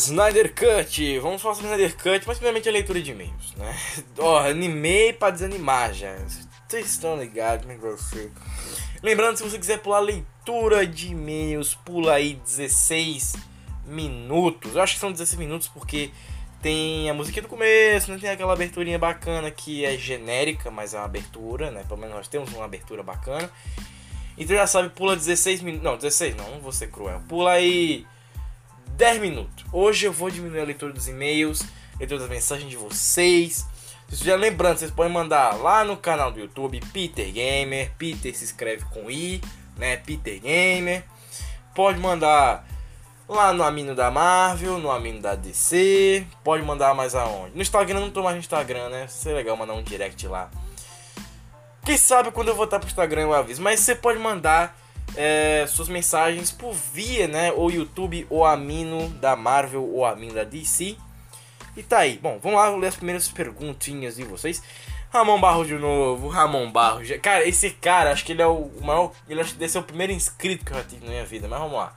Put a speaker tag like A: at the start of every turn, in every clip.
A: Snyder Cut, vamos falar sobre Snyder Cut, mas primeiramente a leitura de e-mails, né? Ó, animei pra desanimar já. Vocês estão ligados como é vai ser? Lembrando, se você quiser pular a leitura de e-mails, pula aí 16 minutos. Eu acho que são 16 minutos porque tem a musiquinha do começo, né? Tem aquela aberturinha bacana que é genérica, mas é uma abertura, né? Pelo menos nós temos uma abertura bacana. Então já sabe, pula 16 minutos. Não, 16 não, não vou ser cruel. Pula aí 10 minutos. Hoje eu vou diminuir a leitura dos e-mails, leitura das mensagens de vocês. Já lembrando, vocês podem mandar lá no canal do YouTube Peter Gamer. Peter se escreve com I, né? Peter Gamer. Pode mandar lá no Amino da Marvel, no Amino da DC. Pode mandar mais aonde? No Instagram, não tô mais no Instagram, né? Seria legal mandar um direct lá. Quem sabe quando eu voltar pro Instagram eu aviso. Mas você pode mandar é, suas mensagens por via, né? Ou YouTube, ou Amino da Marvel, ou Amino da DC. E tá aí. Bom, vamos lá ler as primeiras perguntinhas de vocês. Ramon Barros de novo, Ramon Barros. Cara, esse cara, acho que ele é o maior. Ele acho que deve ser o primeiro inscrito que eu já tive na minha vida, mas vamos lá.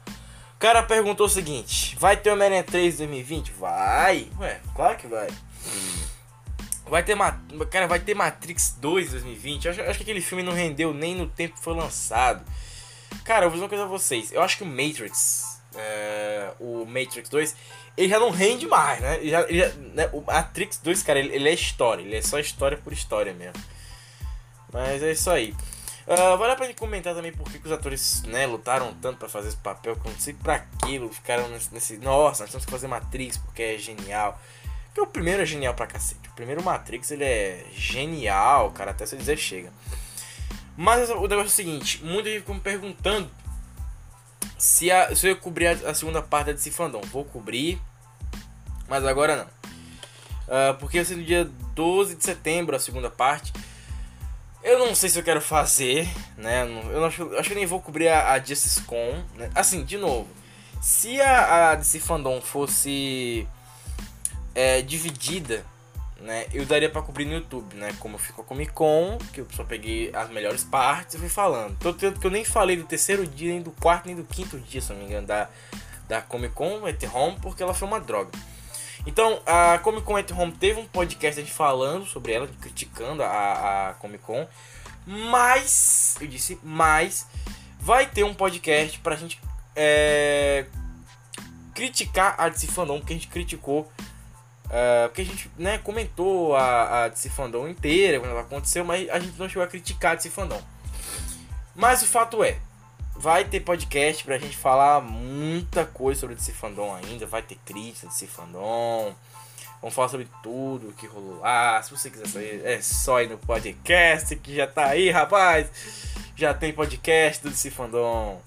A: O cara perguntou o seguinte: Vai ter Homem-Aranha 3 2020? Vai! Ué, claro que vai. Vai ter, cara, vai ter Matrix 2 2020. Acho, acho que aquele filme não rendeu nem no tempo que foi lançado. Cara, eu vou dizer uma coisa a vocês. Eu acho que o Matrix, é, o Matrix 2, ele já não rende mais, né? Ele já, ele já, né? O Matrix 2, cara, ele, ele, é história. Ele é só história por história mesmo. Mas é isso aí. Uh, vale a pena comentar também por que, os atores né, lutaram tanto para fazer esse papel, que não sei pra aquilo, ficaram nesse, nesse. Nossa, nós temos que fazer Matrix porque é genial. Porque o primeiro é genial pra cacete. O primeiro Matrix ele é genial, cara, até se dizer chega. Mas o negócio é o seguinte, muita gente ficou me perguntando se, a, se eu ia cobrir a, a, segunda parte DC Fandom. Vou cobrir, mas agora não. Uh, porque vai ser no dia 12 de setembro a segunda parte. Eu não sei se eu quero fazer, né? Eu não, acho, acho que nem vou cobrir a, a Justice Con. Né? Assim, de novo, se a, a DC Fandom fosse é, dividida né, eu daria para cobrir no YouTube, né? Como ficou a Comic Con, que eu só peguei as melhores partes e fui falando. Tanto que eu nem falei do terceiro dia, nem do quarto, nem do quinto dia, se não me engano, da, da Comic Con at Home, porque ela foi uma droga. Então, a Comic Con at Home teve um podcast a gente falando sobre ela, criticando a, a Comic Con. Mas, eu disse, mas, vai ter um podcast pra gente é, criticar a DC Fandom, que a gente criticou Uh, porque a gente né, comentou a, a DC Fandom inteira quando ela aconteceu, mas a gente não chegou a criticar a DC Fandom. Mas o fato é, vai ter podcast pra gente falar muita coisa sobre DC Fandom ainda, vai ter crítica DC Fandom. Vamos falar sobre tudo que rolou lá. Se você quiser saber, é só ir no podcast que já tá aí, rapaz. Já tem podcast do DC Fandom.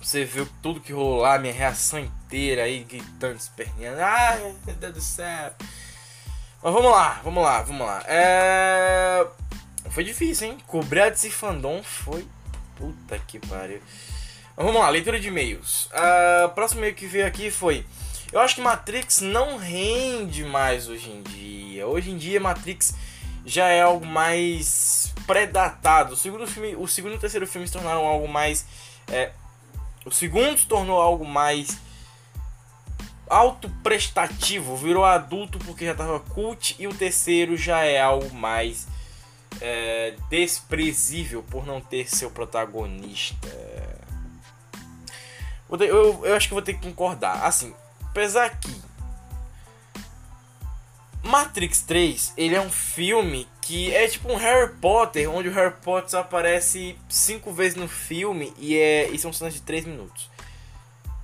A: Você viu tudo que rolou lá, minha reação inteira aí, gritando, esperneando. Ai, meu Deus do céu. Mas vamos lá, vamos lá, vamos lá. É... Foi difícil, hein? A DC Fandom foi. Puta que pariu. Mas vamos lá, leitura de e-mails. Uh, próximo e-mail que veio aqui foi. Eu acho que Matrix não rende mais hoje em dia. Hoje em dia Matrix já é algo mais predatado. O segundo filme, o segundo e o terceiro filme se tornaram algo mais é, o segundo se tornou algo mais autoprestativo, virou adulto porque já estava cult e o terceiro já é algo mais é, desprezível por não ter seu protagonista. Eu, eu, eu acho que vou ter que concordar. Assim, Apesar que Matrix 3, ele é um filme que é tipo um Harry Potter, onde o Harry Potter só aparece cinco vezes no filme e, é, e são cenas de 3 minutos.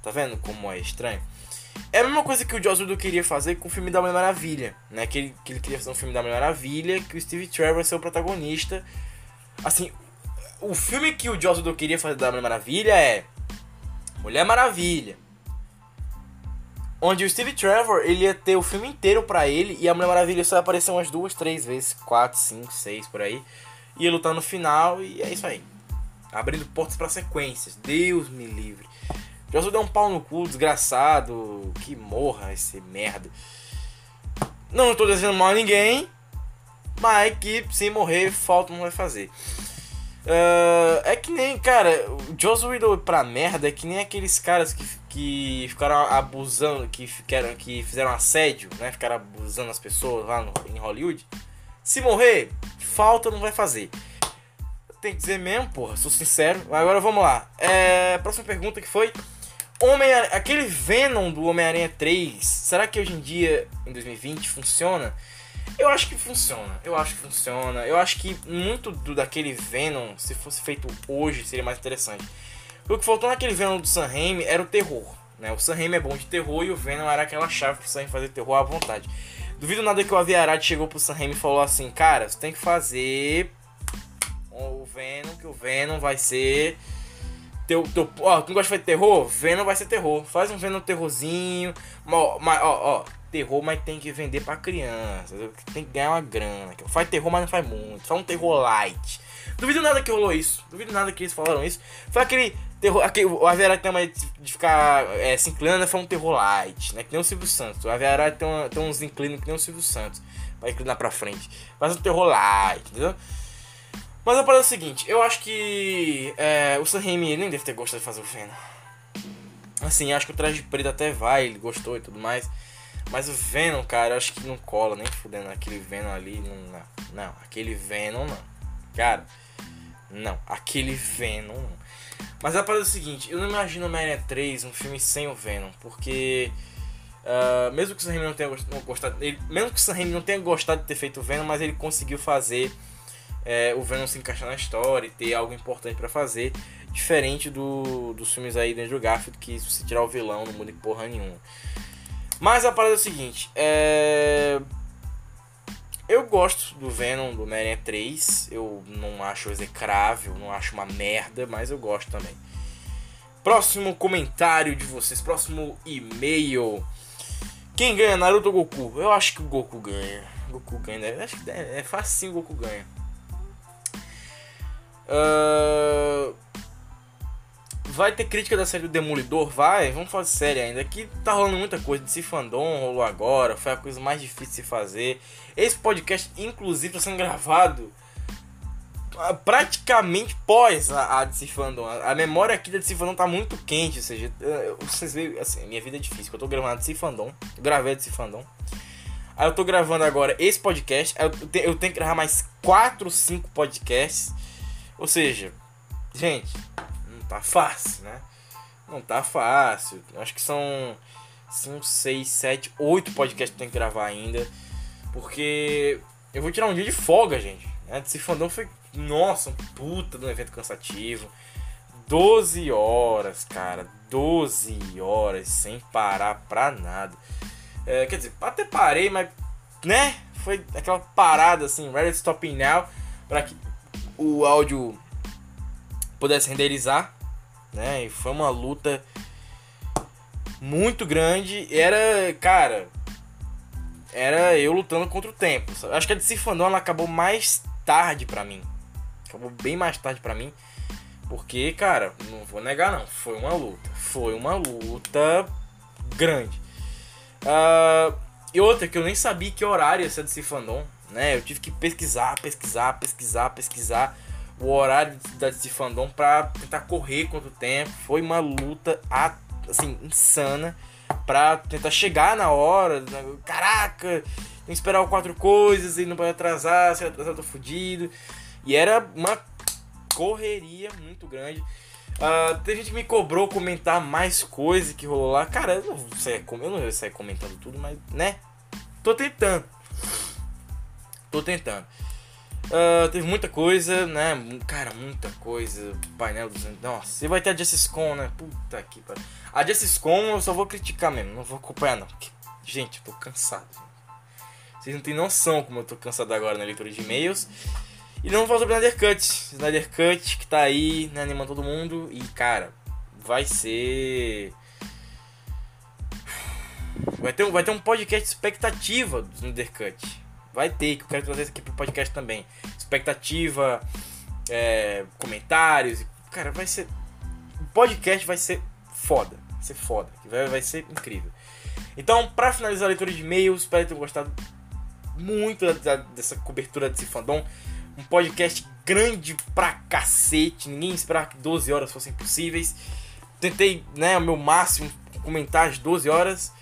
A: Tá vendo como é estranho? É a mesma coisa que o Joss Whedon queria fazer com o filme da Mulher Maravilha, né? Que ele, que ele queria fazer um filme da Mulher Maravilha, que o Steve Trevor ser o protagonista. Assim, o filme que o Joss Whedon queria fazer da Mulher Maravilha é Mulher Maravilha, Onde o Steve Trevor, ele ia ter o filme inteiro pra ele e a Mulher Maravilha só ia aparecer umas duas, três vezes, quatro, cinco, seis, por aí. Ia lutar no final e é isso aí. Abrindo portas para sequências. Deus me livre. Josué deu um pau no cu, desgraçado. Que morra esse merda. Não estou desejando mal a ninguém. Mas que se morrer, falta não vai fazer. Uh, é que nem, cara, o Joss Whedon pra merda é que nem aqueles caras que, que ficaram abusando, que, ficaram, que fizeram assédio, né? Ficaram abusando as pessoas lá no, em Hollywood. Se morrer, falta não vai fazer. Tem que dizer mesmo, porra, sou sincero. Agora vamos lá. É, próxima pergunta que foi. Homem aquele Venom do Homem-Aranha 3, será que hoje em dia, em 2020, funciona? Eu acho que funciona. Eu acho que funciona. Eu acho que muito do daquele Venom, se fosse feito hoje, seria mais interessante. O que faltou naquele Venom do Sam Raimi era o terror. Né? O Sam Raimi é bom de terror e o Venom era aquela chave pro Sam fazer terror à vontade. Duvido nada que o Aviarad chegou pro Sam Raimi e falou assim, cara, você tem que fazer o Venom, que o Venom vai ser teu, teu, ó, tu não gosta de terror? Venom vai ser terror. Faz um Venom terrorzinho. Ó, ó, ó, terror, mas tem que vender pra criança. Tem que ganhar uma grana. Faz terror, mas não faz muito. Faz um terror light. Duvido nada que rolou isso. Duvido nada que eles falaram isso. Foi aquele terror. Aquele, o Avera tem uma de ficar é, se inclinando, foi um terror light, né? Que nem o Silvio Santos. O Avera tem, uma, tem uns inclinos que nem o Silvio Santos. Vai inclinar pra frente. Faz um terror light, entendeu? Mas a parada é o seguinte, eu acho que é, o Sam Raimi nem deve ter gostado de fazer o Venom. Assim, acho que o traje preto até vai, ele gostou e tudo mais. Mas o Venom, cara, eu acho que não cola nem fudendo. Aquele Venom ali, não, não. Aquele Venom não. Cara, não. Aquele Venom não. Mas a parada é o seguinte, eu não imagino Homem-Aranha 3 um filme sem o Venom, porque... Uh, mesmo que o Sam Raimi não tenha gostado... Ele, mesmo que o Sam Raimi não tenha gostado de ter feito o Venom, mas ele conseguiu fazer é, o Venom se encaixar na história e ter algo importante para fazer, diferente do, dos filmes aí do Andrew Garfield, que se você tirar o vilão não muda porra nenhuma. Mas a parada é o seguinte, é... Eu gosto do Venom do Homem-Aranha 3, eu não acho execrável, não acho uma merda, mas eu gosto também. Próximo comentário de vocês, próximo e-mail. Quem ganha, Naruto ou Goku? Eu acho que o Goku ganha. Goku ganha, acho que é, é facinho o Goku ganha. Vai ter crítica da série do Demolidor? Vai, vamos falar série ainda. Aqui tá rolando muita coisa. De fandom rolou agora, foi a coisa mais difícil de fazer. Esse podcast, inclusive, está sendo gravado ah, praticamente pós a, a DC Fandom. A, a, memória aqui da DC Fandom tá muito quente, ou seja, vocês veem, assim, minha vida é difícil, eu tô gravando a DC Fandom, eu gravei a DC Fandom. Aí eu tô gravando agora esse podcast, eu, te, eu tenho que gravar mais 4, 5 podcasts. Ou seja, gente, não tá fácil, né? Não tá fácil. Acho que são 5, 6, 7, 8 podcasts que tenho que gravar ainda. Porque eu vou tirar um dia de folga, gente. Esse fandom foi, nossa, um puta de um evento cansativo. 12 horas, cara. 12 horas sem parar pra nada. É, quer dizer, até parei, mas, né? Foi aquela parada assim, ready stopping now, pra que o áudio pudesse renderizar, né? E foi uma luta muito grande. Era, cara, era eu lutando contra o tempo. Acho que a DC Fandom ela acabou mais tarde pra mim. Acabou bem mais tarde pra mim. Porque, cara, não vou negar não, foi uma luta. Foi uma luta grande. Ah, e outra que eu nem sabia que horário ia ser DC Fandom, né? Eu tive que pesquisar, pesquisar, pesquisar, pesquisar o horário da DC Fandom pra tentar correr contra o tempo. Foi uma luta, assim, insana pra tentar chegar na hora. né? Caraca, tem que esperar quatro coisas e não pode atrasar, se atrasar eu tô fudido. E era uma correria muito grande. Ah, tem gente que me cobrou comentar mais coisa que rolou lá. Cara, eu não, com- eu não vou sair comentando tudo, mas, né? Tô tentando. Tô tentando. Ah, teve muita coisa, né? Cara, muita coisa. Painel dos. Nossa, você vai ter a Justice Con, né? Puta que pariu. A Justice Con eu só vou criticar mesmo, não vou acompanhar, não. Porque, gente, eu tô cansado. gente. Vocês não têm noção como eu tô cansado agora na leitura de e-mails. E não vou falar sobre Snyder Cut. Snyder Cut que tá aí, né, animando todo mundo. E, cara, vai ser. Vai ter, um- vai ter um podcast expectativa do Snyder Cut. Vai ter, que eu quero trazer isso aqui pro podcast também. Expectativa, é, comentários. Cara, vai ser. O podcast vai ser foda. Vai ser foda. Vai, vai ser incrível. Então, pra finalizar a leitura de e-mails, espero que tenham gostado muito da- dessa cobertura desse fandom. Um podcast grande pra cacete. Ninguém esperava que 12 horas fossem possíveis. Tentei, né, o meu máximo comentar as 12 horas.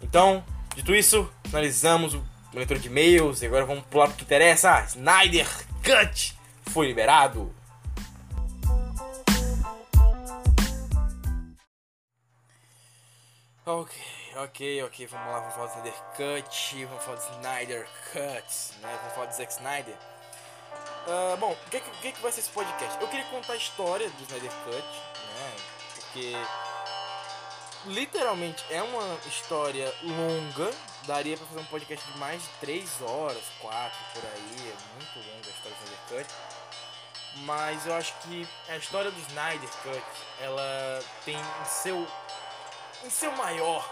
A: Então, dito isso, finalizamos o leitura de e-mails. E agora vamos pular pro que interessa. Snyder Cut foi liberado. Ok, ok, ok, vamos lá, vamos falar do Snyder Cut, vamos falar do Snyder Cut, né? Vamos falar do Zack Snyder. Ah, bom, o que, que que vai ser esse podcast? Eu queria contar a história do Snyder Cut, né? Porque literalmente é uma história longa, daria pra fazer um podcast de mais de 3 horas, 4 por aí, é muito longa a história do Snyder Cut. Mas eu acho que a história do Snyder Cut, ela tem em seu em seu maior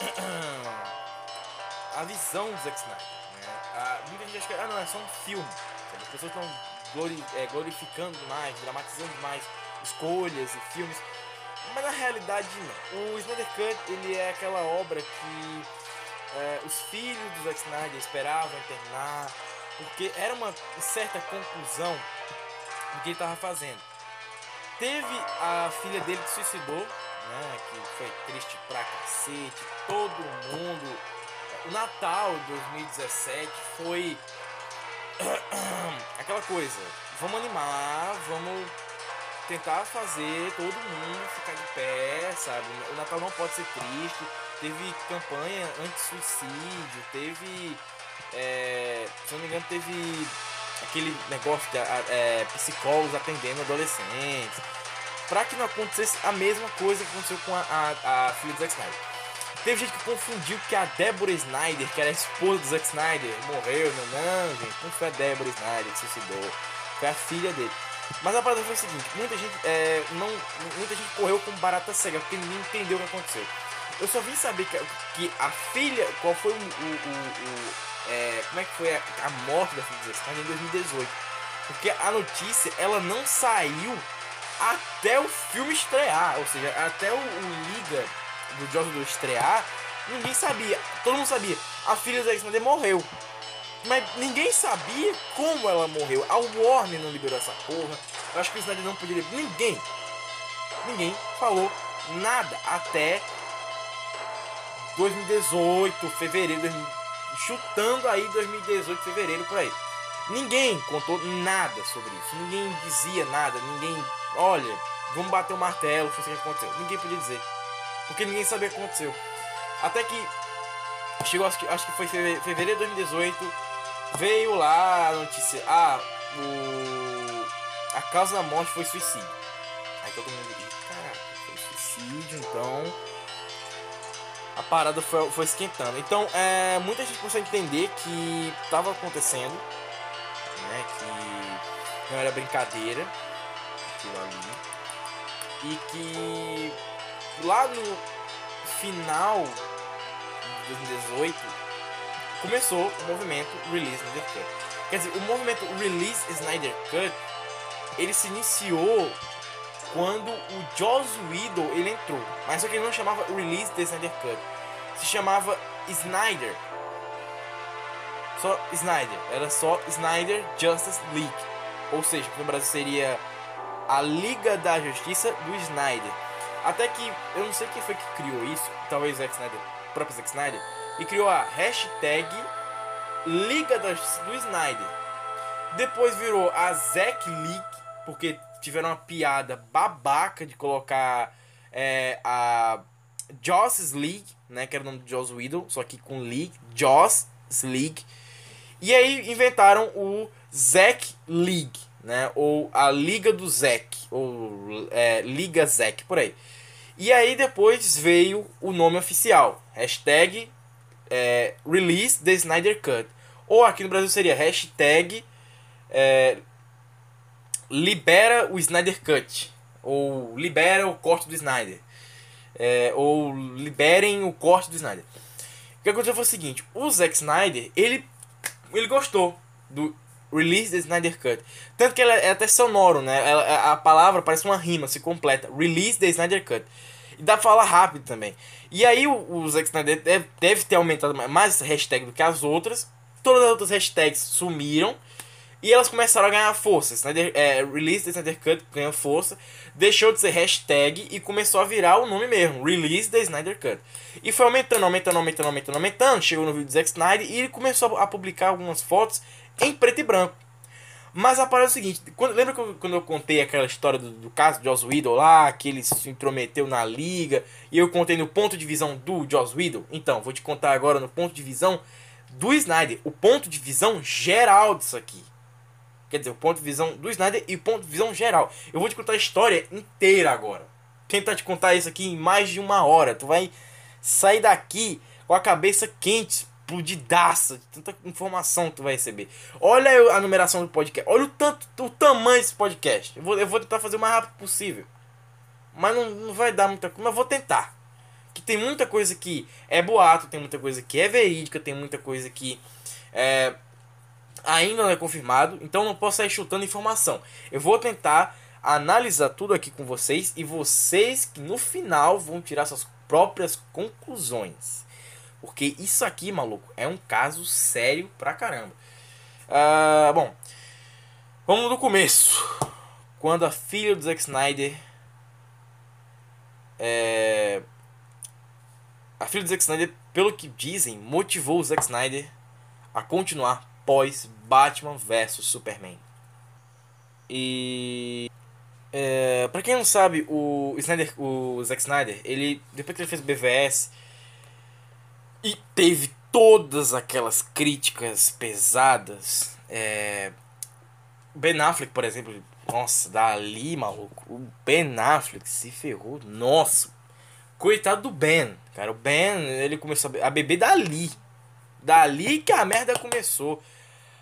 A: a visão do Zack Snyder. Né? Ah, muita gente acha que ah, não, é só um filme. sabe? As pessoas estão glori- é, glorificando mais, dramatizando mais escolhas e filmes. Mas na realidade não. O Snyder Cut ele é aquela obra que é, os filhos do Zack Snyder esperavam terminar, porque era uma certa conclusão do que ele estava fazendo. Teve a filha dele que suicidou, né? Que foi triste pra cacete. Todo mundo. O Natal de 2017 foi aquela coisa. Vamos animar, vamos tentar fazer todo mundo ficar de pé, sabe? O Natal não pode ser triste. Teve campanha anti-suicídio, teve. é, se não me engano, teve aquele negócio de é, psicólogos atendendo adolescentes. Pra que não acontecesse a mesma coisa que aconteceu com a, a, a filha do Zack Snyder. Teve gente que confundiu que a Deborah Snyder, que era a esposa do Zack Snyder, morreu. Não, não, gente, não foi a Deborah Snyder que suicidou. Foi a filha dele. Mas a parada foi o seguinte, muita gente, é, não, muita gente correu com barata cega, porque ninguém entendeu o que aconteceu. Eu só vim saber que, que a filha, qual foi o, o, o- é, como é que foi a, a morte da filha do Zack Snyder em 2018. Porque a notícia, ela não saiu até o filme estrear, ou seja, até o, o Liga do Joss do estrear, ninguém sabia, todo mundo sabia, a filha Zack Snyder morreu. Mas ninguém sabia como ela morreu. A Warner não liberou essa porra. Eu acho que o Snyder não poderia. Ninguém. Ninguém falou nada até 2018, fevereiro, 2000, chutando aí 2018, fevereiro por aí. Ninguém contou nada sobre isso. Ninguém dizia nada. Ninguém. Olha, vamos bater o martelo, foi isso que aconteceu. Ninguém podia dizer. Porque ninguém sabia o que aconteceu. Até que chegou, acho que, acho que foi feve- fevereiro de 2018, veio lá a notícia, ah, o, a causa da morte foi suicídio. Aí todo mundo, "Ih, caraca, foi suicídio, então a parada foi, foi esquentando. Então, é, muita gente começou a entender que tava acontecendo, né, que não era brincadeira, aquilo ali, e que lá no final de 2018 começou o movimento Release Snyder Cut. Quer dizer, o movimento Release Snyder Cut ele se iniciou quando o Joss Whedon ele entrou, mas só que ele não chamava Release the Snyder Cut, se chamava Snyder. Só Snyder, era só Snyder Justice League, ou seja, no Brasil seria a Liga da Justiça do Snyder. Até que eu não sei quem foi que criou isso, talvez o Zack Snyder, o próprio Zack Snyder, e criou a hashtag Liga do Snyder. Depois virou a Zack League, porque tiveram uma piada babaca de colocar é, a Joss League, né, que era o nome de Joss Whedon, só que com League, Joss League. E aí inventaram o Zack League, né? Ou a Liga do Zack, ou é, Liga Zack, por aí. E aí depois veio o nome oficial, hashtag é, Release the Snyder Cut. Ou aqui no Brasil seria hashtag é, Libera o Snyder Cut. Ou Libera o corte do Snyder. É, ou Liberem o corte do Snyder. O que aconteceu foi o seguinte, o Zack Snyder, ele ele gostou do Release the Snyder Cut. Tanto que ela é até sonoro, né? A palavra parece uma rima, se completa. Release the Snyder Cut. E dá pra falar rápido também. E aí o, o Zack Snyder deve, ter aumentado mais essa hashtag do que as outras. Todas as outras hashtags sumiram. E elas começaram a ganhar força. Snyder, é, Release the Snyder Cut ganhou força. Deixou de ser hashtag e começou a virar o nome mesmo. Release the Snyder Cut. E foi aumentando, aumentando, aumentando, aumentando, aumentando. Chegou no vídeo do Zack Snyder e ele começou a publicar algumas fotos em preto e branco. Mas a parada é o seguinte, quando, lembra que eu- quando eu contei aquela história do, do caso de Joss Whedon lá, que ele se intrometeu na liga, e eu contei no ponto de visão do Joss Whedon? Então, vou te contar agora no ponto de visão do Snyder, o ponto de visão geral disso aqui. Quer dizer, o ponto de visão do Snyder e o ponto de visão geral. Eu vou te contar a história inteira agora. Tentar te contar isso aqui em mais de uma hora. Tu vai sair daqui com a cabeça quente, explodidaça, de tanta informação que tu vai receber. Olha a numeração do podcast. Olha o tanto, o tamanho desse podcast. Eu vou, eu vou tentar fazer o mais rápido possível. Mas não, não vai dar muita coisa, mas vou tentar. Que tem muita coisa que é boato, tem muita coisa que é verídica, tem muita coisa que é, ainda não é confirmado, então não posso sair chutando informação. Eu vou tentar analisar tudo aqui com vocês e vocês que no final vão tirar suas próprias conclusões. Porque isso aqui, maluco, é um caso sério pra caramba. Ah, bom, vamos do começo. Quando a filha do Zack Snyder. É, a filha do Zack Snyder, pelo que dizem, motivou o Zack Snyder a continuar pós Batman vs Superman. E é, para quem não sabe, o Snyder, o Zack Snyder, ele depois que ele fez o BVS e teve todas aquelas críticas pesadas, é, Ben Affleck, por exemplo, nossa, dali, maluco, o Ben Affleck se ferrou, nossa, coitado do Ben, cara, o Ben, ele começou a be- a beber dali, dali que a merda começou.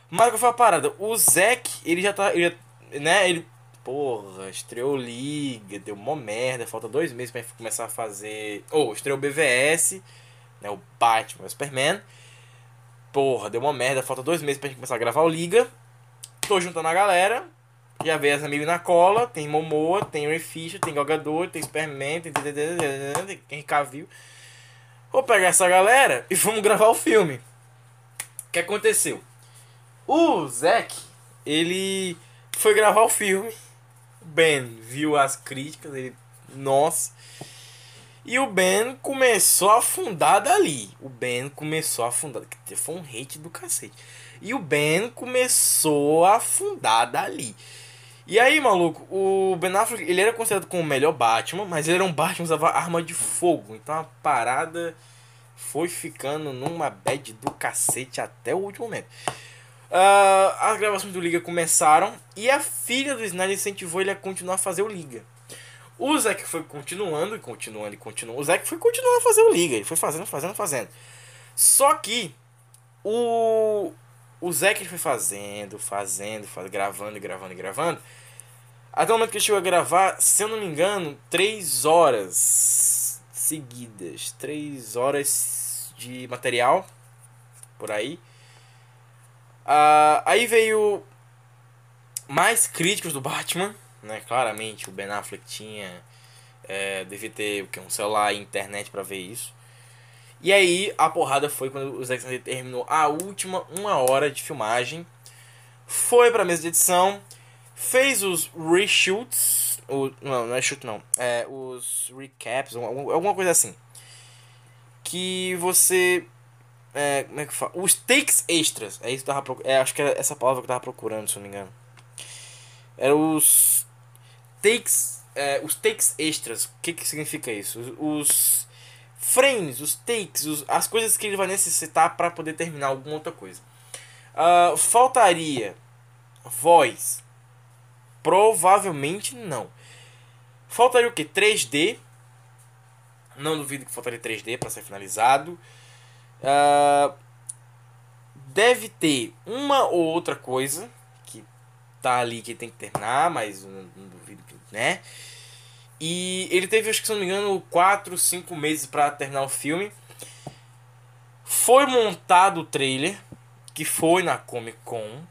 A: Mas que foi a parada, o Zack, ele já tá, ele já, né, ele, porra, estreou Liga, deu mó merda, falta dois meses pra começar a fazer, ou, estreou BVS, né, o Batman, o Superman, porra, deu uma merda, falta dois meses pra gente começar a gravar o Liga, tô juntando a galera, já veio as amigos na cola, tem Momoa, tem Ray Fisher, tem Galgador, tem Superman, tem Henry Cavill. Vou pegar essa galera e vamos gravar o filme. O que aconteceu? O Zack, ele foi gravar o filme. Ben viu as críticas, ele. Nossa. E o Ben começou a afundar dali. O Ben começou a afundar. Foi um hate do cacete. E o Ben começou a afundar dali. E aí, maluco, o Ben Affleck, ele era considerado como o melhor Batman, mas ele era um Batman que usava arma de fogo. Então a parada foi ficando numa bad do cacete até o último momento. Uh, as gravações do Liga começaram e a filha do Snyder incentivou ele a continuar a fazer o Liga. O Zack foi continuando e continuando e continuando. O Zack foi continuando a fazer o Liga. Ele foi fazendo, fazendo, fazendo. Só que o, o Zack foi fazendo, fazendo, fazendo, gravando gravando gravando. Até o momento que ele chegou a gravar, se eu não me engano, três horas seguidas. Três horas de material por aí. Uh, aí veio mais críticos do Batman, né? Claramente o Ben Affleck tinha. É, devia ter o que, um celular e internet para ver isso. E aí a porrada foi quando o Zack Snyder terminou a última uma hora de filmagem. Foi pra mesa de edição. Fez os reshoots. O, não, não é shoot não. É, os recaps, alguma coisa assim. Que você é, como é que fala? Os takes extras. É isso que eu tava é, Acho que era essa palavra que eu tava procurando, se eu não me engano. Era os takes. É, os takes extras. O que, que significa isso? Os, os frames, os takes, os, as coisas que ele vai necessitar para poder terminar alguma outra coisa. Uh, faltaria voz? Provavelmente não. Faltaria o que? 3D. Não duvido que faltaria 3D para ser finalizado. Uh, deve ter uma ou outra coisa que tá ali que tem que terminar, mas não, né? E ele teve, acho que se não me engano, 4, 5 meses para terminar o filme. Foi montado o trailer, que foi na Comic Con,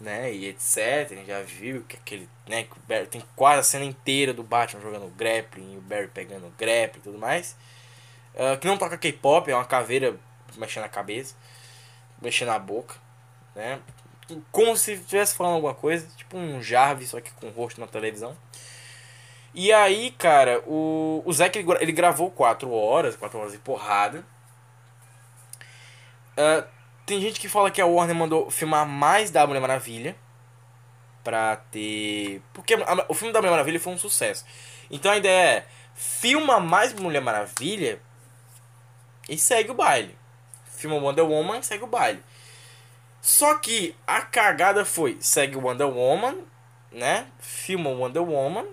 A: né? E etc. A gente já viu que aquele, né? Que Barry tem quase a cena inteira do Batman jogando grappling, e o Barry pegando grappling e tudo mais. Uh, que não toca K-pop, é uma caveira mexendo a cabeça, mexendo a boca, né? Como se estivesse falando alguma coisa, tipo um Jarvis, só que com o rosto na televisão. E aí, cara, o, o Zack ele, ele gravou 4 horas, 4 horas de porrada. Uh, tem gente que fala que a Warner mandou filmar mais da Mulher Maravilha. Pra ter. Porque a, o filme da Mulher Maravilha foi um sucesso. Então a ideia é: filma mais Mulher Maravilha e segue o baile filma Wonder Woman, segue o baile. Só que a cagada foi, segue Wonder Woman, né? Filma Wonder Woman,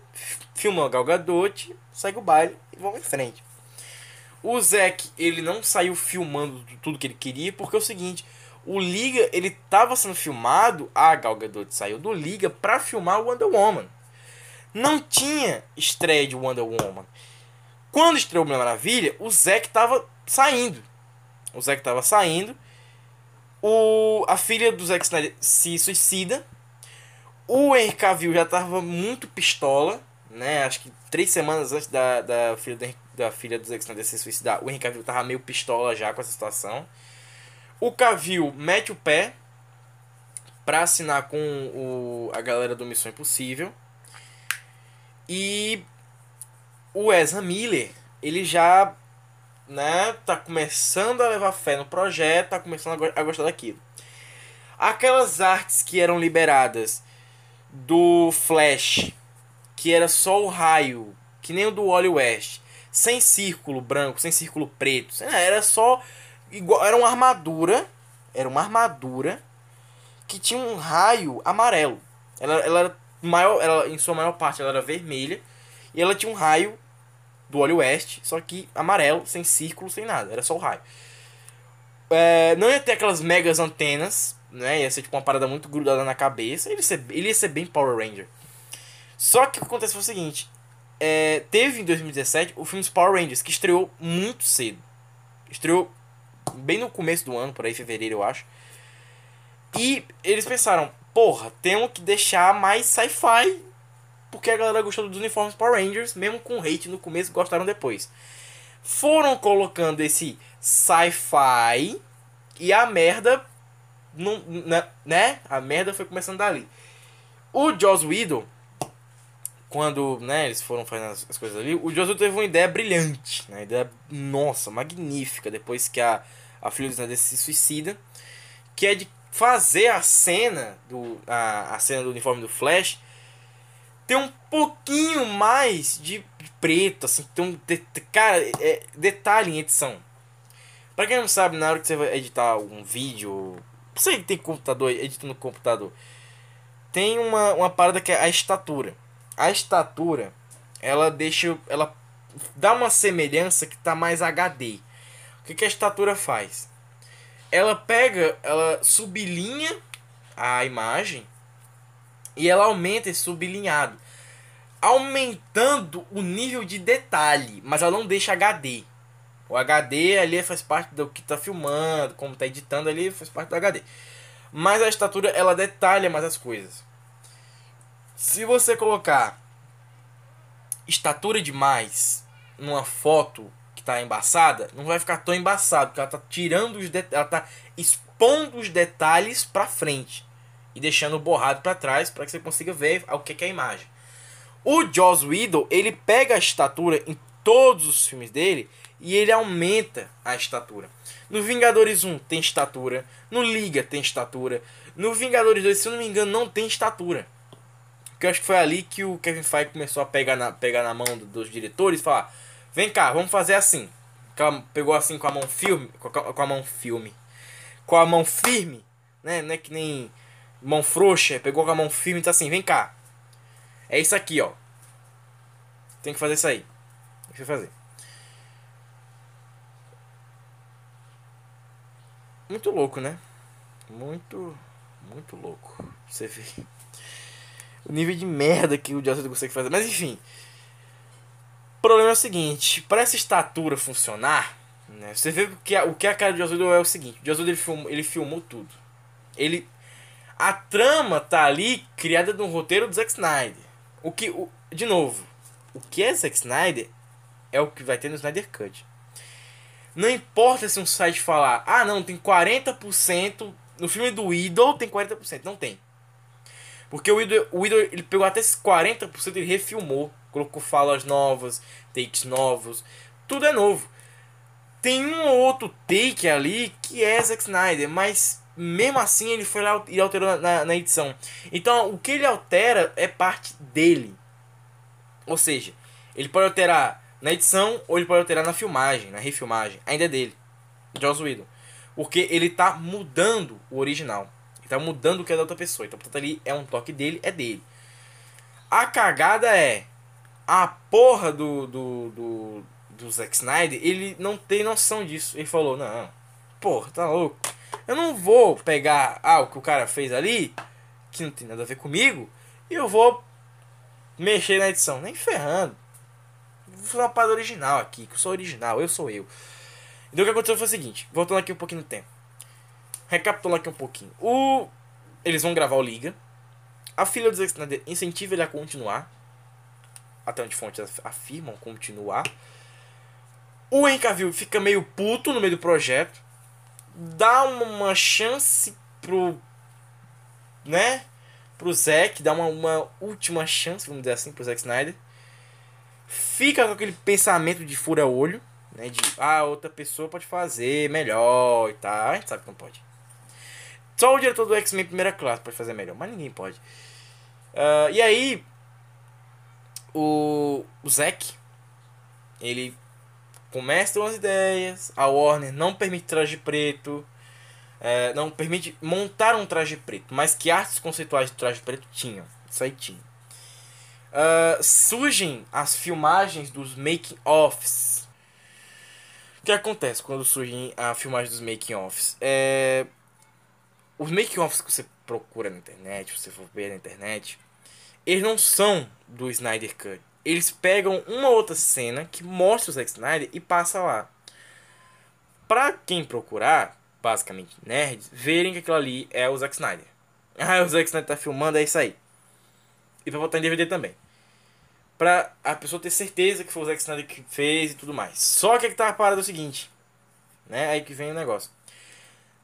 A: filma Gal Gadot, segue o baile e vamos em frente. O Zack, ele não saiu filmando tudo que ele queria, porque é o seguinte, o Liga, ele tava sendo filmado, a Gal Gadot saiu do Liga para filmar o Wonder Woman. Não tinha estreia de Wonder Woman. Quando estreou Mulher Maravilha, o Zack tava saindo. O Zack tava saindo. O, a filha do Zack Snyder se suicida. O Henry Cavill já tava muito pistola, né? Acho que três semanas antes da, da, filha, do, da filha do Zack se suicidar, o Henry Cavill tava meio pistola já com essa situação. O Cavill mete o pé pra assinar com o, a galera do Missão Impossível. E o Ezra Miller, ele já né, tá começando a levar fé no projeto, tá começando a gostar daquilo. Aquelas artes que eram liberadas do Flash, que era só o raio, que nem o do Wally West, sem círculo branco, sem círculo preto, era só igual, era uma armadura, era uma armadura que tinha um raio amarelo. Ela, ela era maior, ela, em sua maior parte ela era vermelha e ela tinha um raio do Wally West, só que amarelo, sem círculo, sem nada, era só o raio. É, não ia ter aquelas megas antenas, né? Ia ser tipo uma parada muito grudada na cabeça. Ele ia ser, ele ia ser bem Power Ranger. Só que o que acontece foi o seguinte: é, teve em 2017 o filme Power Rangers, que estreou muito cedo. Estreou bem no começo do ano, por aí, fevereiro, eu acho. E eles pensaram: porra, temos que deixar mais sci-fi porque a galera gostou dos uniformes Power Rangers, mesmo com hate no começo, gostaram depois. Foram colocando esse sci-fi e a merda, não, né, né? A merda foi começando dali. O Joss Whedon, quando né, eles foram fazendo as, as coisas ali, o Whedon teve uma ideia brilhante, né? ideia, nossa, magnífica, depois que a, a filha do Snyder se suicida, que é de fazer a cena do a, a cena do uniforme do Flash ter um pouquinho mais de preto, assim, tem um de, cara, é, detalhe em edição. Pra quem não sabe, na hora que você vai editar um vídeo, você que tem computador, edita no computador, tem uma, uma parada que é a estatura. A estatura, ela deixa, ela dá uma semelhança que tá mais HD. O que, que a estatura faz? Ela pega, ela sublinha a imagem e ela aumenta esse sublinhado, aumentando o nível de detalhe, mas ela não deixa HD. O HD ali faz parte do que está filmando, como está editando ali, faz parte do HD. Mas a estatura ela detalha mais as coisas. Se você colocar estatura demais numa foto que está embaçada, não vai ficar tão embaçado, porque ela está tirando os ela tá expondo os detalhes para frente e deixando borrado para trás para que você consiga ver o que é a imagem. O Joss Whedon, ele pega a estatura em todos os filmes dele e ele aumenta a estatura. No Vingadores 1 tem estatura, no Liga tem estatura, no Vingadores 2, se eu não me engano, não tem estatura. Que eu acho que foi ali que o Kevin Feige começou a pegar na, pegar na mão dos diretores e falar: "Vem cá, vamos fazer assim". Pegou assim com a mão firme, com a, com a mão filme, com a mão firme, né? Não é que nem mão frouxa, pegou com a mão firme e disse assim: "Vem cá. É isso aqui, ó. Tem que fazer isso aí. Deixa eu fazer. Muito louco, né? Muito, muito louco. Você vê o nível de merda que o Joss consegue fazer. Mas enfim. O problema é o seguinte: para essa estatura funcionar, né, você vê que a, o que a cara de Joss é o seguinte: o Joss ele filmou, ele filmou tudo. Ele. A trama tá ali criada num roteiro do Zack Snyder. O que. O, de novo, o que é Zack Snyder é o que vai ter no Snyder Cut. Não importa se um site falar, ah não, tem 40%, no filme do Idol tem 40%, não tem. Porque o Idol, o Idol ele pegou até esses 40% e refilmou, colocou falas novas, takes novos, tudo é novo. Tem um outro take ali que é Zack Snyder, mas mesmo assim ele foi lá e alterou na, na edição. Então o que ele altera é parte dele. Ou seja, ele pode alterar na edição ou ele pode alterar na filmagem, na refilmagem. Ainda é dele. Joss Whedon. Porque ele tá mudando o original. Tá mudando o que é da outra pessoa. Então, portanto, ali é um toque dele, é dele. A cagada é. A porra do, do, do, do Zack Snyder, ele não tem noção disso. Ele falou: Não, porra, tá louco. Eu não vou pegar ah, o que o cara fez ali, que não tem nada a ver comigo, e eu vou mexer na edição. Nem ferrando vou fazer uma parada original aqui, que eu sou original, eu sou eu. Então o que aconteceu foi o seguinte, voltando aqui um pouquinho no tempo. Recapitulando aqui um pouquinho. O... Eles vão gravar o Liga. A filha do Zack Snyder incentiva ele a continuar. Até onde fontes afirmam continuar. O Henry Cavill fica meio puto no meio do projeto. Dá uma chance pro. Né? Pro Zack. Dá uma, uma última chance, vamos dizer assim, pro Zack Snyder fica com aquele pensamento de fura-olho, né? De, ah, outra pessoa pode fazer melhor e tal. A gente sabe que não pode. Só o diretor do X-Men primeira classe pode fazer melhor, mas ninguém pode. Uh, e aí, o, o Zack, ele começa umas ideias, a Warner não permite traje preto, é, não permite montar um traje preto, mas que artes conceituais de traje preto tinham. Isso aí tinha. Uh, surgem as filmagens dos making-offs. O que acontece quando surgem a filmagem dos making-offs? É... Os making-offs que você procura na internet, você for ver na internet, eles não são do Snyder Cut. Eles pegam uma outra cena que mostra o Zack Snyder e passa lá. Pra quem procurar, basicamente nerds, verem que aquilo ali é o Zack Snyder. Ah, o Zack Snyder tá filmando, é isso aí. E pra botar em DVD também pra a pessoa ter certeza que foi o Zack Snyder que fez e tudo mais. Só que aqui tá a parada do seguinte, né? Aí que vem o negócio.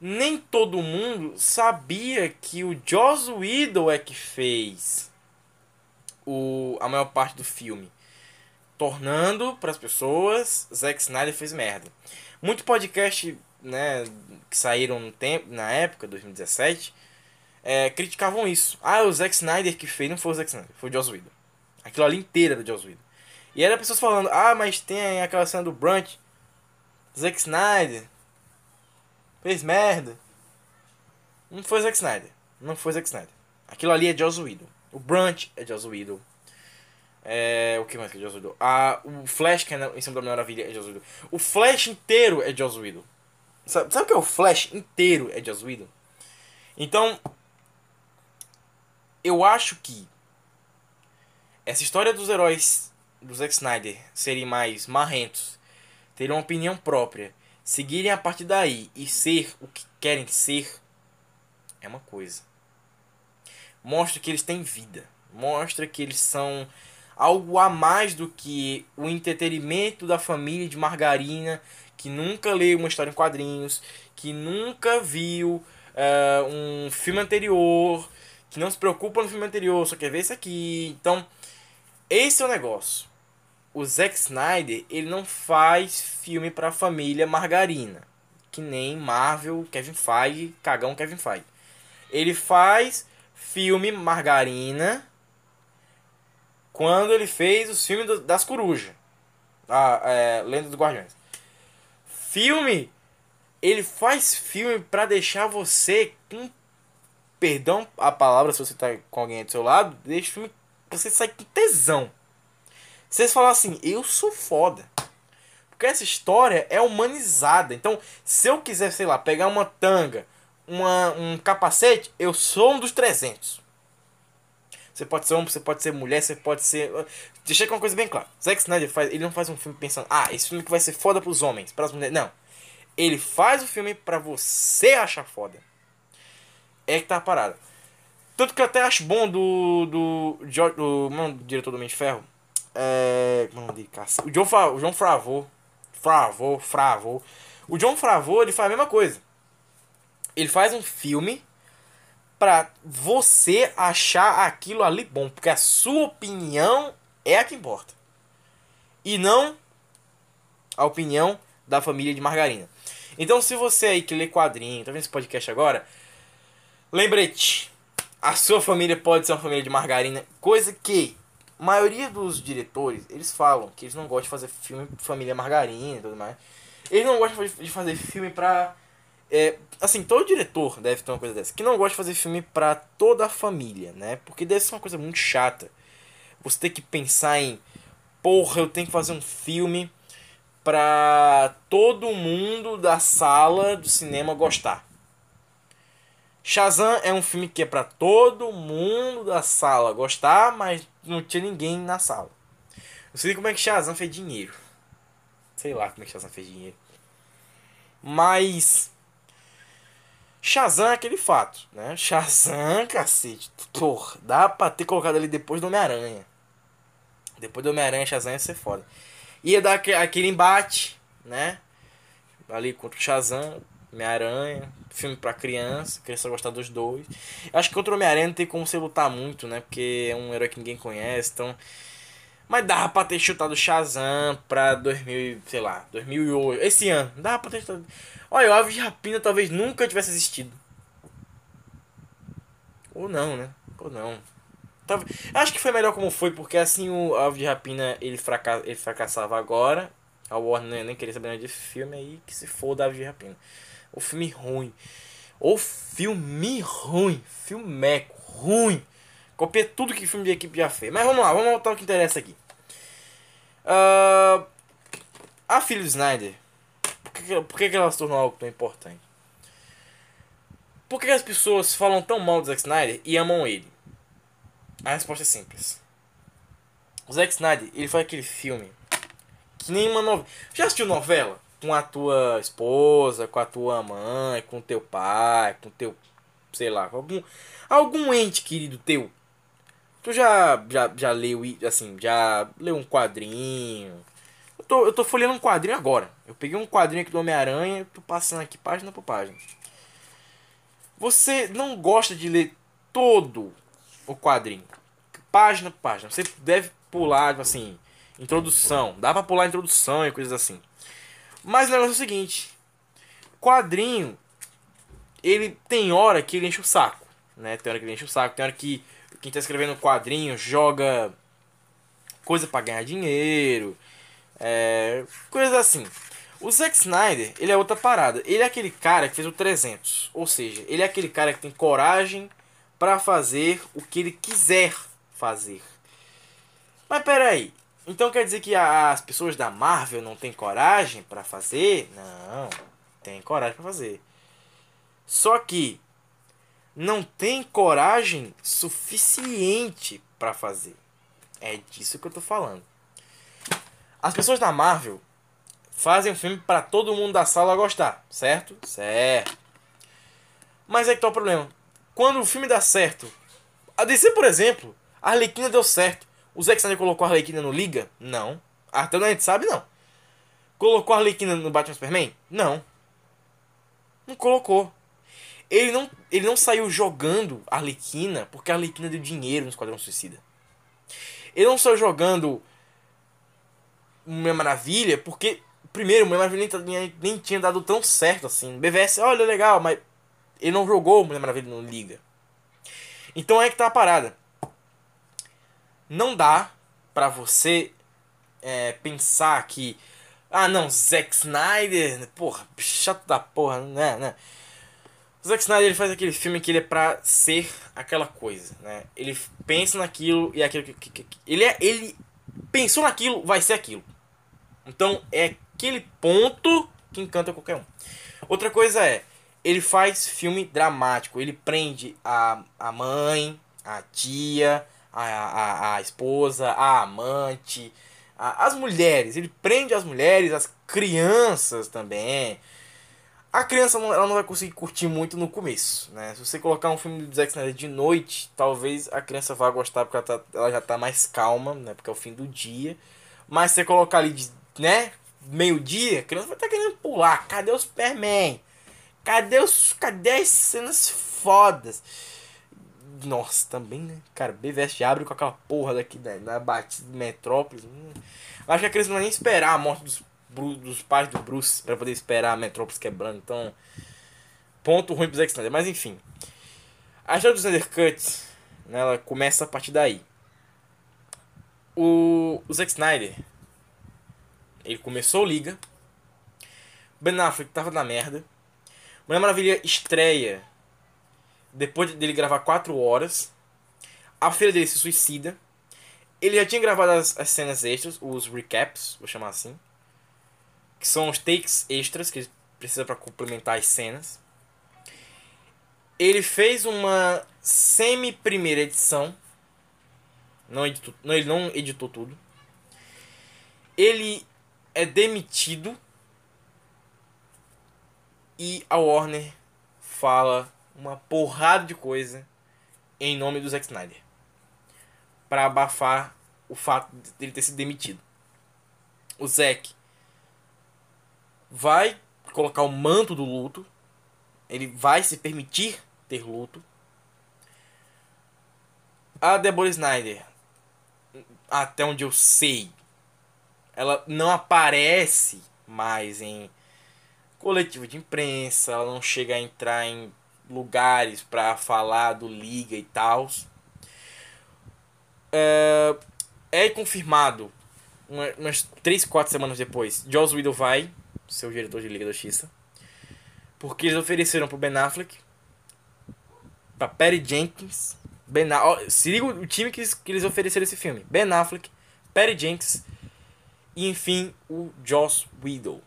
A: Nem todo mundo sabia que o Joss Whedon é que fez o, a maior parte do filme. Tornando para as pessoas, Zack Snyder fez merda. Muito podcast, né, que saíram no tempo, na época, 2017, é, criticavam isso. Ah, o Zack Snyder que fez, não foi o Zack Snyder, foi o Joss Whedon. Aquilo ali inteira do Joss Whedon. E era pessoas falando, ah, mas tem aquela cena do Brunch, Zack Snyder, Fez merda. Não foi Zack Snyder. Não foi Zack Snyder. Aquilo ali é Joss Whedon. O Brunch é Joss Whedon. É, o que mais que é Joss Whedon? Ah, o Flash, que é em cima da Mulher Maravilha, é Joss Whedon. O Flash inteiro é Joss Whedon. Sabe, sabe o que é o Flash inteiro é Joss Whedon? Então, eu acho que essa história dos heróis do Zack Snyder serem mais marrentos, terem uma opinião própria, seguirem a partir daí e ser o que querem ser, é uma coisa. Mostra que eles têm vida. Mostra que eles são algo a mais do que o entretenimento da família de margarina que nunca leu uma história em quadrinhos, que nunca viu eh, um filme anterior, que não se preocupa no filme anterior, só quer ver isso aqui. Então, esse é o negócio. O Zack Snyder, ele não faz filme pra família margarina. Que nem Marvel, Kevin Feige, cagão Kevin Feige. Ele faz filme margarina quando ele fez os filmes do- das corujas. A é, Lenda dos Guardiões. Filme, ele faz filme pra deixar você com perdão a palavra se você tá com alguém do seu lado, deixa o filme você sair com tesão. Vocês falam assim, eu sou foda. Porque essa história é humanizada. Então, se eu quiser, sei lá, pegar uma tanga, uma, um capacete, eu sou um dos 300. Você pode ser homem, você pode ser mulher, você pode ser. Deixa uma coisa bem clara. Zack Snyder faz, ele não faz um filme pensando, ah, esse filme que vai ser foda pros homens, pras mulheres. Não. Ele faz o filme pra você achar foda. É que tá a parada. Tanto que eu até acho bom do. do. Do, mano, do diretor do Mente Ferro. É. É o John, o John Favreau. Favreau, Favreau. O John Favreau, ele faz a mesma coisa. Ele faz um filme pra você achar aquilo ali bom. Porque a sua opinião é a que importa. E não a opinião da família de margarina. Então, se você aí que lê quadrinho, tá vendo esse podcast agora? Lembrete, a sua família pode ser uma família de margarina, coisa que maioria dos diretores, eles falam que eles não gostam de fazer filme família margarina e tudo mais. Eles não gostam de fazer filme pra... É, assim, todo diretor deve ter uma coisa dessa, que não gosta de fazer filme pra toda a família, né? Porque deve ser uma coisa muito chata. Você ter que pensar em, porra, eu tenho que fazer um filme pra todo mundo da sala do cinema gostar. Shazam é um filme que é pra todo mundo da sala gostar, mas não tinha ninguém na sala. Não sei como é que Shazam fez dinheiro. Sei lá como é que Shazam fez dinheiro. Mas. Shazam é aquele fato, né? Shazam, cacete. Porra, dá pra ter colocado ali depois do Homem-Aranha. Depois do Homem-Aranha, Shazam ia ser foda. Ia dar aque- aquele embate, né? Ali contra o Shazam, Homem-Aranha, filme pra criança, criança gostar dos dois. Acho que contra o Homem-Aranha não tem como você lutar muito, né? Porque é um herói que ninguém conhece, então. Mas dava pra ter chutado Shazam pra 2000, sei lá, 2008. Esse ano. Dava pra ter chutado. Olha, o Aves de Rapina talvez nunca tivesse existido. Ou não, né? Ou não. Talvez- Acho que foi melhor como foi, porque assim o Aves de Rapina ele, fraca... ele fracassava agora. A Warner nem queria saber de filme aí, que se foda Aves de Rapina. O filme ruim. O filme ruim. Filmeco ruim. Copia tudo que filme de equipe já fez. Mas vamos lá, vamos voltar ao que interessa aqui. Ah, a filha do Snyder. Por, que, por que, ela se tornou algo tão importante? Por que que as pessoas falam tão mal do Zack Snyder e amam ele? A resposta é simples. O Zack Snyder, ele faz aquele filme que nem uma novela. Já assistiu novela? Com a tua esposa, com a tua mãe, com teu pai, com teu. sei lá, algum. algum ente querido teu. Tu já, já, já leu, assim, já leu um quadrinho. Eu tô, eu tô folheando um quadrinho agora. Eu peguei um quadrinho aqui do Homem-Aranha, tô passando aqui página por página. Você não gosta de ler todo o quadrinho, página por página. Você deve pular, assim, introdução. Dá pra pular introdução e coisas assim. Mas o negócio é o seguinte: quadrinho, ele tem hora que ele enche o saco, né? Tem hora que ele enche o saco, tem hora que quem tá escrevendo quadrinho joga coisa pra ganhar dinheiro, é, coisas assim. O Zack Snyder, ele é outra parada. Ele é aquele cara que fez o 300. Ou seja, ele é aquele cara que tem coragem para fazer o que ele quiser fazer. Mas peraí. Então quer dizer que as pessoas da Marvel não têm coragem para fazer? Não. Tem coragem para fazer. Só que não tem coragem suficiente para fazer. É disso que eu tô falando. As pessoas da Marvel fazem um filme para todo mundo da sala gostar, certo? Certo. Mas é que tá o problema. Quando o filme dá certo, a DC, por exemplo, a Arlequina deu certo. O Zack Snyder colocou a Arlequina no Liga? Não. Até onde a gente sabe, não. Colocou a Arlequina no Batman Superman? Não. Não colocou. Ele não, ele não saiu jogando a Arlequina porque a Arlequina deu dinheiro no Esquadrão Suicida. Ele não saiu jogando Mulher Maravilha porque, primeiro, Mulher Maravilha nem, nem tinha dado tão certo assim. BVS, olha, legal, mas ele não jogou Mulher Maravilha no Liga. Então é que tá a parada. Não dá pra você é, pensar que. Ah não, Zack Snyder, porra, chato da porra, né? né? O Zack Snyder ele faz aquele filme que ele é pra ser aquela coisa, né? Ele pensa naquilo e é aquilo que, que, que, ele é ele pensou naquilo, vai ser aquilo. Então é aquele ponto que encanta qualquer um. Outra coisa é, ele faz filme dramático, ele prende a, a mãe, a tia, a, a, a esposa, a amante, a, as mulheres, ele prende as mulheres, as crianças também. A criança não, ela não vai conseguir curtir muito no começo, né? Se você colocar um filme do Zack Snyder de noite, talvez a criança vá gostar porque ela, tá, ela já tá mais calma, né? Porque é o fim do dia. Mas se você colocar ali de, né, meio-dia, a criança vai estar tá querendo pular. Cadê o Superman? Cadê os cadê as cenas fodas? Nossa, também, né? Cara, BVS abre com aquela porra daqui da, da batida Metrópolis. Hum. Acho que a criança não vai nem esperar a morte dos dos pais do Bruce para poder esperar a Metrópolis quebrando. Então, ponto ruim pro Zack Snyder. Mas enfim, a história do Snyder Cut, né, ela começa a partir daí. O, o Zack Snyder, ele começou Liga. Ben Affleck tava na merda. Mulher Maravilha estreia depois dele gravar 4 horas. A filha dele se suicida. Ele já tinha gravado as, as cenas extras, os recaps, vou chamar assim que são os takes extras que ele precisa para complementar as cenas. Ele fez uma semi primeira edição. Não editou, não, ele não editou tudo. Ele é demitido e a Warner fala uma porrada de coisa em nome do Zack Snyder para abafar o fato de ele ter sido demitido. O Zack vai colocar o manto do luto, ele vai se permitir ter luto. A Deborah Snyder, até onde eu sei, ela não aparece mais em coletivo de imprensa, ela não chega a entrar em lugares para falar do Liga e tal. É, é confirmado umas 3, 4 semanas depois, Joss Whedon vai seu diretor de Liga da Justiça. Porque eles ofereceram pro Ben Affleck, pra Perry Jenkins, Ben se liga o time que eles, que eles ofereceram esse filme. Ben Affleck, Perry Jenkins e enfim o Joss Whedon.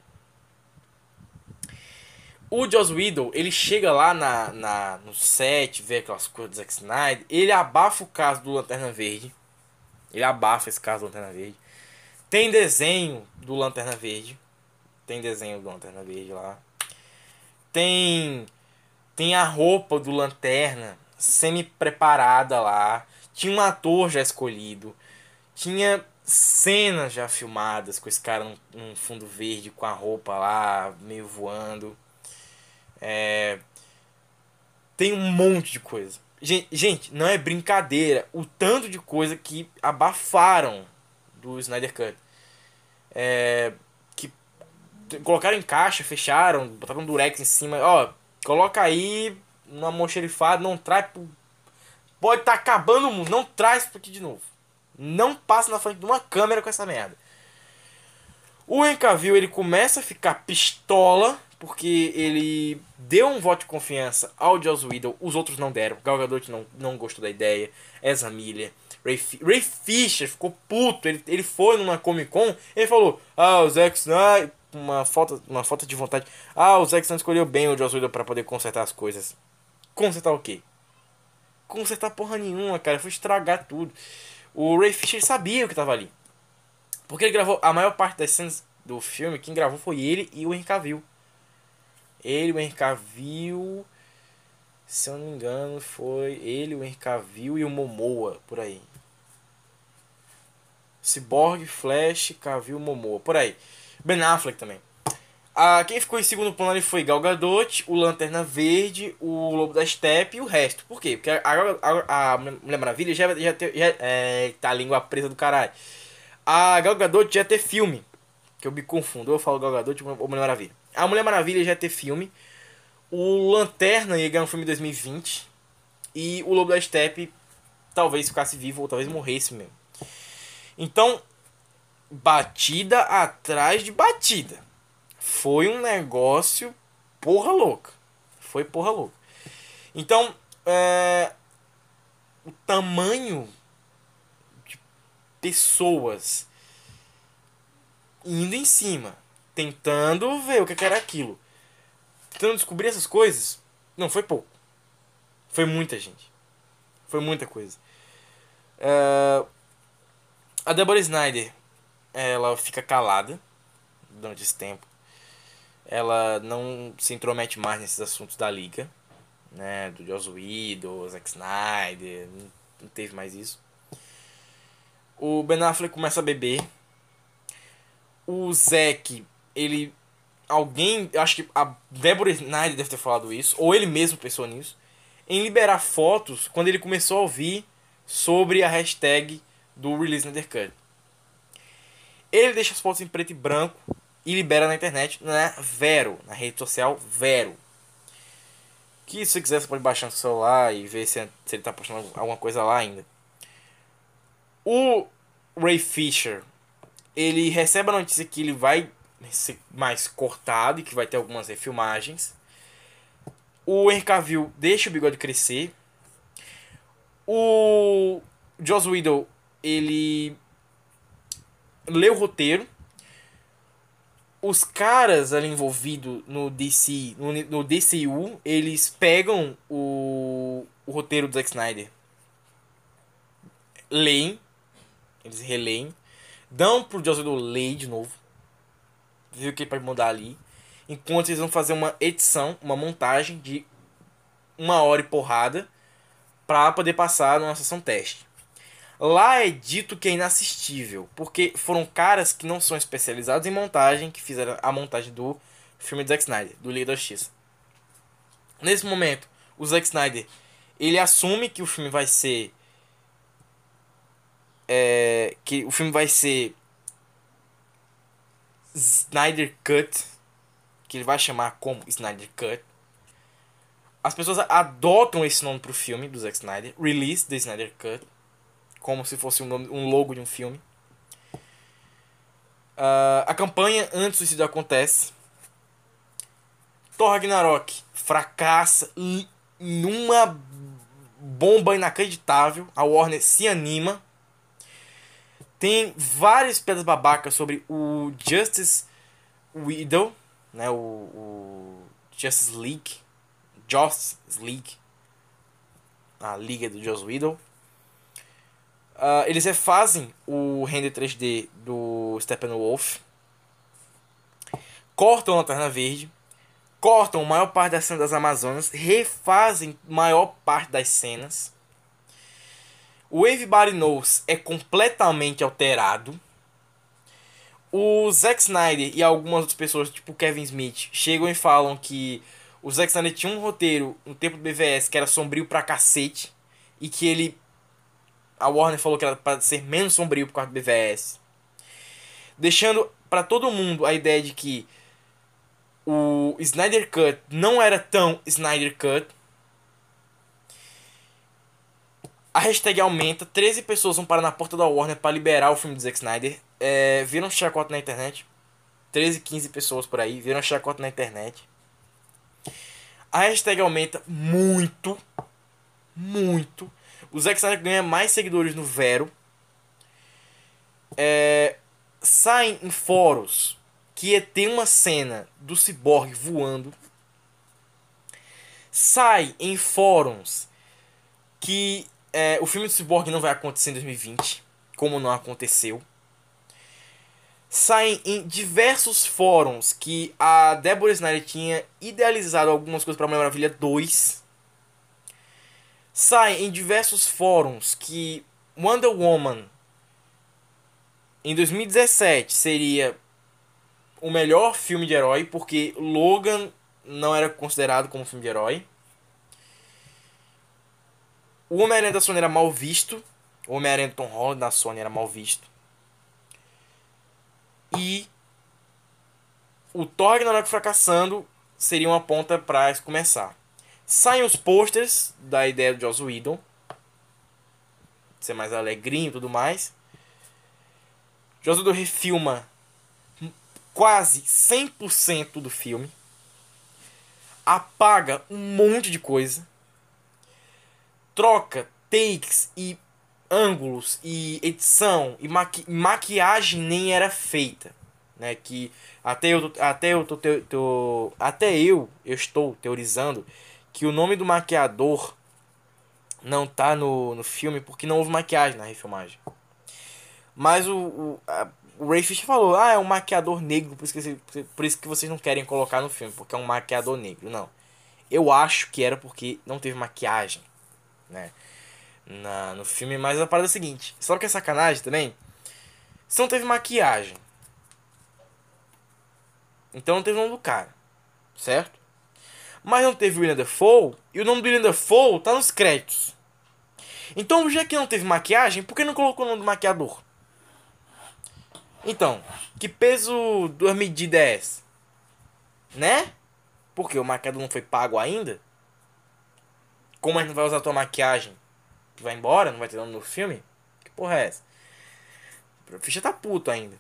A: O Joss Whedon, ele chega lá na, na, no set, vê aquelas coisas do Zack Snyder, ele abafa o caso do Lanterna Verde. Ele abafa esse caso do Lanterna Verde. Tem desenho do Lanterna Verde. Tem desenho do Lanterna Verde lá. Tem tem a roupa do Lanterna semi-preparada lá. Tinha um ator já escolhido. Tinha cenas já filmadas com esse cara num, num fundo verde com a roupa lá, meio voando. É... Tem um monte de coisa. Gente, não é brincadeira o tanto de coisa que abafaram do Snyder Cut. É, colocaram em caixa, fecharam, botaram um durex em cima. Ó, coloca aí numa mocherifada, não traz pro... Pode estar tá acabando o mundo, não traz pro aqui de novo. Não passa na frente de uma câmera com essa merda. O Henry Cavill, ele começa a ficar pistola, porque ele deu um voto de confiança ao Joss Whedon, os outros não deram. Gal Gadot não, não gostou da ideia, Ezra Miller, Ray, Fi- Ray Fisher ficou puto, ele, ele foi numa Comic Con, ele falou, ah, o Zack Snyder, uma falta, uma falta de vontade, ah, o Zack Snyder escolheu bem o Joss Whedon pra poder consertar as coisas. Consertar o quê? Consertar porra nenhuma, cara, foi estragar tudo. O Ray Fisher sabia o que tava ali. Porque ele gravou a maior parte das cenas do filme, quem gravou foi ele e o Henry Cavill. Ele, o Henry Cavill, se eu não me engano, foi ele, o Henry Cavill e o Momoa, por aí. Cyborg, Flash, Cavill, Momoa, por aí. Ben Affleck também. Ah, quem ficou em segundo plano ali foi Gal Gadot, o Lanterna Verde, o Lobo da Steppe e o resto. Por quê? Porque a, a, a Mulher Maravilha já, já, já é, tá a língua presa do caralho. A Gal Gadot já ter filme. Que eu me confundo, eu falo Gal Gadot ou Mulher Maravilha. A Mulher Maravilha já ia ter filme. O Lanterna ia ganhar um filme em 2020. E o Lobo da Steppe talvez ficasse vivo ou talvez morresse mesmo. Então, batida atrás de batida. Foi um negócio porra louca. Foi porra louca. Então, é, o tamanho de pessoas indo em cima, tentando ver o que era aquilo, tentando descobrir essas coisas, não foi pouco. Foi muita gente. Foi muita coisa. É, a Deborah Snyder, ela fica calada durante esse tempo. Ela não se intromete mais nesses assuntos da liga, né, do Joss Whedon, Zack Snyder, não teve mais isso. O Ben Affleck começa a beber. O Zack, ele alguém, acho que a Deborah Snyder deve ter falado isso, ou ele mesmo pensou nisso, em liberar fotos quando ele começou a ouvir sobre a hashtag do Release Snyder Cut. Ele deixa as fotos em preto e branco e libera na internet, na Vero, na rede social Vero. Que se você quiser você pode baixar no celular e ver se, se ele tá postando alguma coisa lá ainda. O Ray Fisher, ele recebe a notícia que ele vai mais cortado e que vai ter algumas refilmagens. O Henry Cavill deixa o bigode crescer. O Joss Whedon, ele lê o roteiro. Os caras ali envolvidos no DC, no, no DCU, eles pegam o, o roteiro do Zack Snyder. Leem. Eles releem. Dão pro Joss Whedon ler de novo. Ver o que pode mudar ali. Enquanto eles vão fazer uma edição, uma montagem de uma hora e porrada para poder passar numa sessão teste. Lá é dito que é inassistível, porque foram caras que não são especializados em montagem que fizeram a montagem do filme do Zack Snyder, do Liga da Justiça. Nesse momento, o Zack Snyder, ele assume que o filme vai ser é, que o filme vai ser Snyder Cut, que ele vai chamar como Snyder Cut. As pessoas adotam esse nome pro filme do Zack Snyder, Release the Snyder Cut, como se fosse um, nome, um logo de um filme. Uh, a campanha antes do suicídio acontece. Thor Ragnarok fracassa numa bomba inacreditável. A Warner se anima. Tem várias pedras babacas sobre o Justice Widow, né, o, o Justice League, Justice League, a liga do Joss Whedon. Uh, eles refazem o render 3D do Steppenwolf, cortam a Lanterna Verde, cortam a maior parte das cenas das Amazonas, refazem maior parte das cenas. O Everybody Knows é completamente alterado. O Zack Snyder e algumas outras pessoas, tipo Kevin Smith, chegam e falam que o Zack Snyder tinha um roteiro no tempo do BVS que era sombrio pra cacete. E que ele. A Warner falou que era pra ser menos sombrio por causa do BVS. Deixando pra todo mundo a ideia de que o Snyder Cut não era tão Snyder Cut. A hashtag aumenta, 13 pessoas vão parar na porta da Warner para liberar o filme do Zack Snyder. É, viram chacota na internet. 13, 15 pessoas por aí, viram chacota na internet. A hashtag aumenta muito, muito. O Zack Snyder ganha mais seguidores no Vero. É, saem em fóruns que ter uma cena do Cyborg voando. Sai em fóruns que é, o filme do Cyborg não vai acontecer em 2020, como não aconteceu. Saem em diversos fóruns que a Deborah Snyder tinha idealizado algumas coisas para Mulher Maravilha 2. Saem em diversos fóruns que Wonder Woman em 2017 seria o melhor filme de herói, porque Logan não era considerado como filme de herói. O Homem-Aranha da Sony era mal visto. O Homem-Aranha Tom Holland da Sony era mal visto. E o Thor Ragnarok fracassando seria uma ponta para começar. Saem os posters da ideia do Joss Whedon. Ser mais alegrinho e tudo mais. Joss Whedon refilma quase 100% do filme. Apaga um monte de coisa. Troca takes e ângulos e edição e maqui maquiagem nem era feita, né? Que até eu até eu tô, tô, tô, até eu eu estou teorizando que o nome do maquiador não tá no, no filme porque não houve maquiagem na refilmagem. Mas o, o, a, o Ray Fisher falou, ah, é um maquiador negro, por isso, que, por isso que vocês não querem colocar no filme, porque é um maquiador negro. Não. Eu acho que era porque não teve maquiagem, né? Na, no filme, mas a parada é a seguinte. Só que é sacanagem também. Se não teve maquiagem. Então não teve o nome do cara. Certo? Mas não teve o William Dafoe. E o nome do William Dafoe tá nos créditos. Então, já que não teve maquiagem, por que não colocou o nome do maquiador? Então, que peso da medida é essa? Né? Porque o maquiador não foi pago ainda? Como a gente não vai usar tua maquiagem? Vai embora? Não vai ter nome no filme? Que porra é essa? A ficha tá puto ainda.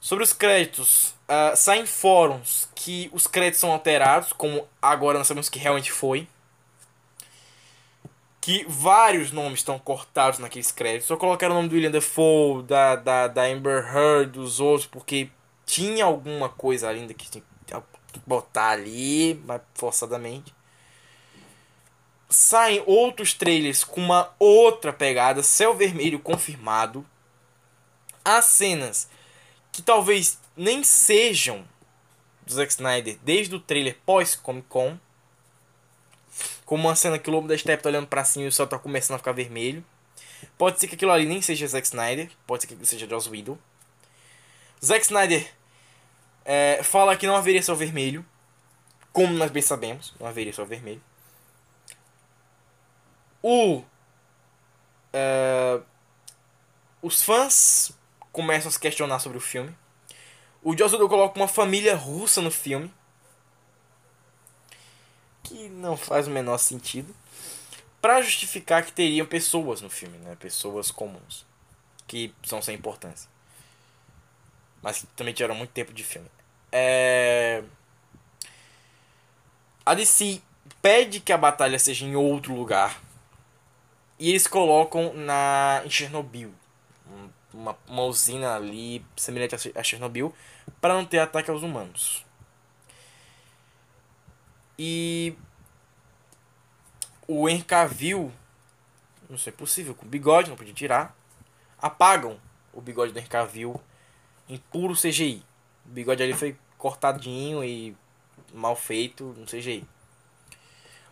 A: Sobre os créditos, uh, saem fóruns que os créditos são alterados, como agora nós sabemos que realmente foi que vários nomes estão cortados naqueles créditos. Só colocaram o nome do William Dafoe, da, da, da Amber Heard, dos outros, porque tinha alguma coisa ainda que tinha que botar ali, mas forçadamente. Saem outros trailers com uma outra pegada, céu vermelho confirmado. As cenas que talvez nem sejam do Zack Snyder desde o trailer pós Comic Con como uma cena que o lobo da steppe tá olhando pra cima e o céu tá começando a ficar vermelho. Pode ser que aquilo ali nem seja Zack Snyder, pode ser que seja Joss Whedon. Zack Snyder é, fala que não haveria céu vermelho, como nós bem sabemos, não haveria céu vermelho. O é, os fãs começam a se questionar sobre o filme. O Joss coloca uma família russa no filme que não faz o menor sentido, para justificar que teriam pessoas no filme, né? Pessoas comuns, que são sem importância. Mas que também tiveram muito tempo de filme. É... A DC pede que a batalha seja em outro lugar. E eles colocam na em Chernobyl. Uma, uma usina ali semelhante a Chernobyl. Para não ter ataque aos humanos. E o Henry Cavill, não sei, possível, com bigode, não podia tirar. Apagam o bigode do Henry Cavill em puro CGI. O bigode ali foi cortadinho e mal feito no CGI.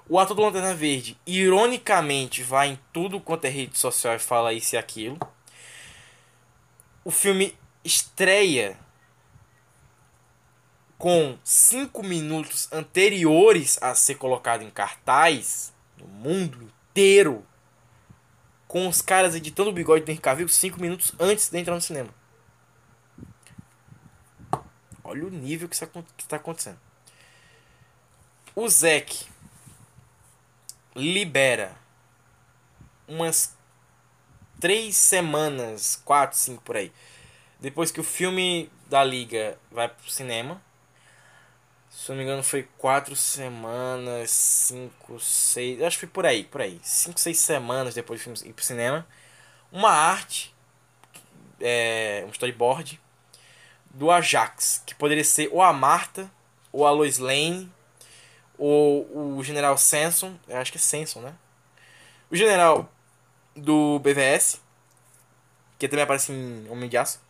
A: O ator do Lanterna Verde, ironicamente, vai em tudo quanto é rede social e fala isso e aquilo. O filme estreia com 5 minutos anteriores a ser colocado em cartaz no mundo inteiro, com os caras editando o bigode do Henry Cavill 5 minutos antes de entrar no cinema. Olha o nível que está acontecendo. O Zack libera umas três semanas, quatro, cinco por aí, depois que o filme da Liga vai pro cinema. Se não me engano, foi quatro semanas, cinco, seis. Acho que foi por aí, por aí. Cinco, seis semanas depois do filme ir pro cinema. Uma arte, é, um storyboard, do Ajax, que poderia ser ou a Marta, ou a Lois Lane, ou o General Sanson. Eu acho que é Sanson, né? O General do BVS, que também aparece em Homem de Aço.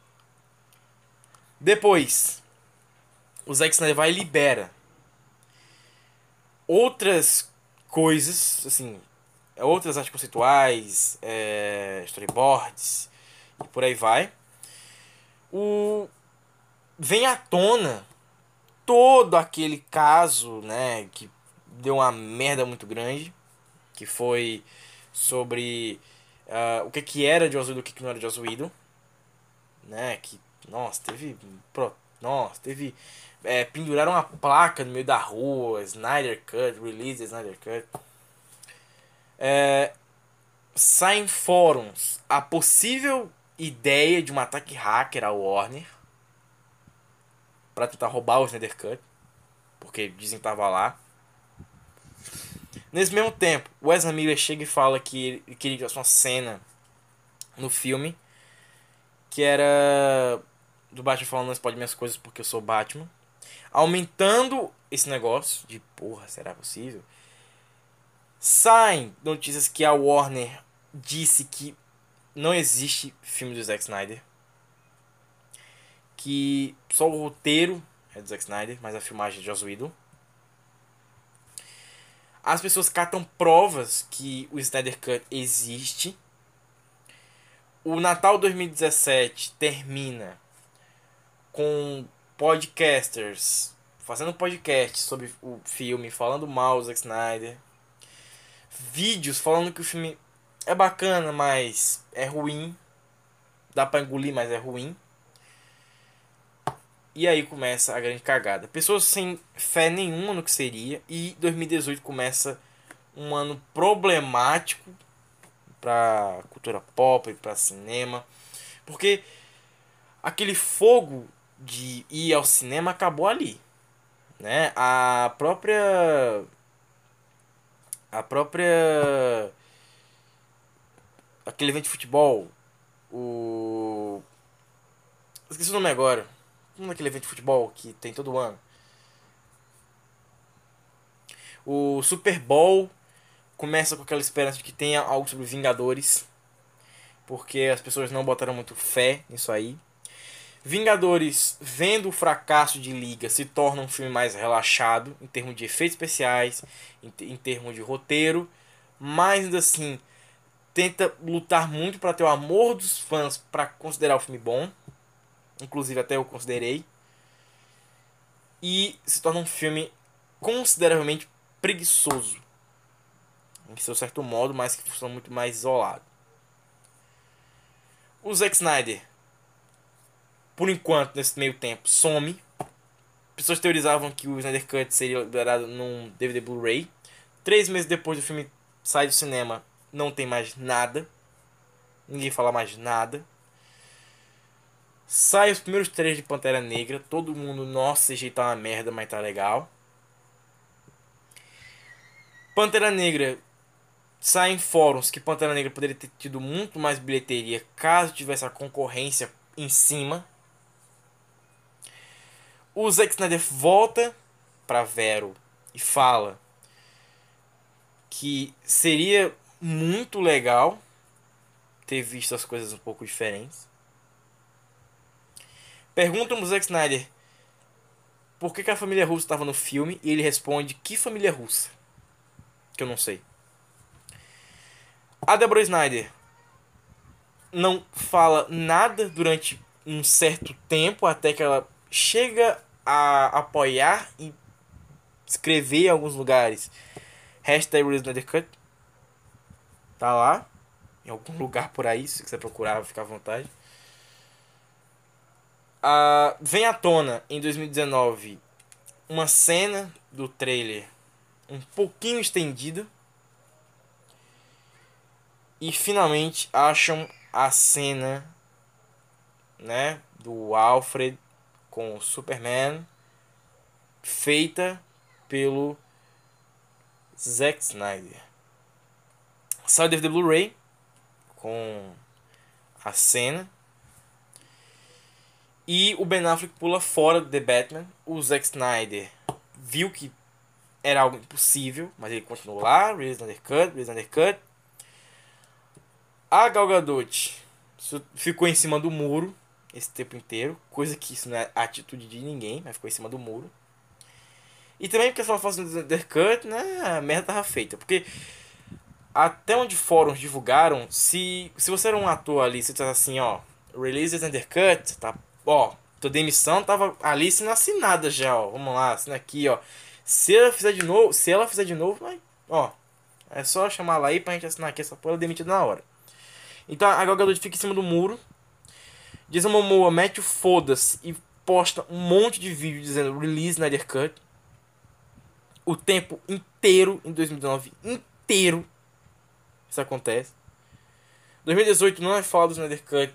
A: Depois, o Zack Snyder vai e libera outras coisas, assim, outras artes conceituais, é, storyboards e por aí vai. O vem à tona todo aquele caso, né, que deu uma merda muito grande, que foi sobre uh, o que que era Joss Whedon e o que que não era Joss Whedon, né, que nossa, teve pro, nossa, teve é, penduraram uma placa no meio da rua, Snyder Cut, release Snyder Cut. É, saem fóruns a possível ideia de um ataque hacker ao Warner para tentar roubar o Snyder Cut, porque dizem que tava lá. Nesse mesmo tempo, Ezra Miller chega e fala que ele queria uma cena no filme que era do Batman falando não pode minhas coisas porque eu sou Batman. Aumentando esse negócio de porra, será possível? Saem notícias que a Warner disse que não existe filme do Zack Snyder. Que só o roteiro é do Zack Snyder, mas a filmagem é de Joss Whedon. As pessoas catam provas que o Snyder Cut existe. O Natal 2017 termina com podcasters fazendo podcast sobre o filme, falando mal do Zack Snyder. Vídeos falando que o filme é bacana, mas é ruim. Dá pra engolir, mas é ruim. E aí começa a grande cagada. Pessoas sem fé nenhuma no que seria. E 2018 começa um ano problemático pra cultura pop, pra cinema. Porque aquele fogo de ir ao cinema acabou ali. Né? A própria. A própria. Aquele evento de futebol. O. Esqueci o nome agora. Um daquele evento de futebol que tem todo ano. O Super Bowl começa com aquela esperança de que tenha algo sobre Vingadores. Porque as pessoas não botaram muito fé nisso aí. Vingadores, vendo o fracasso de Liga, se torna um filme mais relaxado em termos de efeitos especiais, em, em termos de roteiro, mas ainda assim tenta lutar muito para ter o amor dos fãs para considerar o filme bom, inclusive até eu considerei, e se torna um filme consideravelmente preguiçoso, em seu certo modo, mas que funciona muito mais isolado. O Zack Snyder por enquanto, nesse meio tempo, some. Pessoas teorizavam que o Snyder Cut seria liberado num DVD Blu-ray. Três meses depois do filme sair do cinema, não tem mais nada. Ninguém fala mais nada. Sai os primeiros três de Pantera Negra. Todo mundo, nossa, esse tá uma merda, mas tá legal. Pantera Negra sai em fóruns que Pantera Negra poderia ter tido muito mais bilheteria caso tivesse a concorrência em cima. O Zack Snyder volta para Vero e fala que seria muito legal ter visto as coisas um pouco diferentes. Perguntam o Zack Snyder por que, que a família russa estava no filme e ele responde que família russa? Que eu não sei. A Deborah Snyder não fala nada durante um certo tempo até que ela chega a apoiar e escrever em alguns lugares hashtag Snyder Cut tá lá em algum lugar por aí se quiser procurar ficar à vontade uh, vem à tona em 2019 uma cena do trailer um pouquinho estendida e finalmente acham a cena né do Alfred com Superman feita pelo Zack Snyder. Saiu DVD Blu-ray com a cena. E o Ben Affleck pula fora do The Batman. O Zack Snyder viu que era algo impossível, mas ele continuou lá, release undercut, release undercut. A Gal Gadot ficou em cima do muro esse tempo inteiro, coisa que isso não é atitude de ninguém, mas ficou em cima do muro. E também porque se ela fosse no undercut, né, a merda tava feita, porque até onde fóruns divulgaram, se, se você era um ator ali, você tá assim, ó, release undercut, tá, ó, tua demissão tava ali sendo assinada já, ó, vamos lá, assina aqui, ó. Se ela fizer de novo, se ela fizer de novo, vai, ó, é só chamar lá aí pra gente assinar aqui essa porra, demitida na hora. Então a Gal fica em cima do muro, Jason Momoa mete o foda-se e posta um monte de vídeo dizendo release Snyder Cut. O tempo inteiro em 2019, inteiro isso acontece. 2018 não é falado do Snyder Cut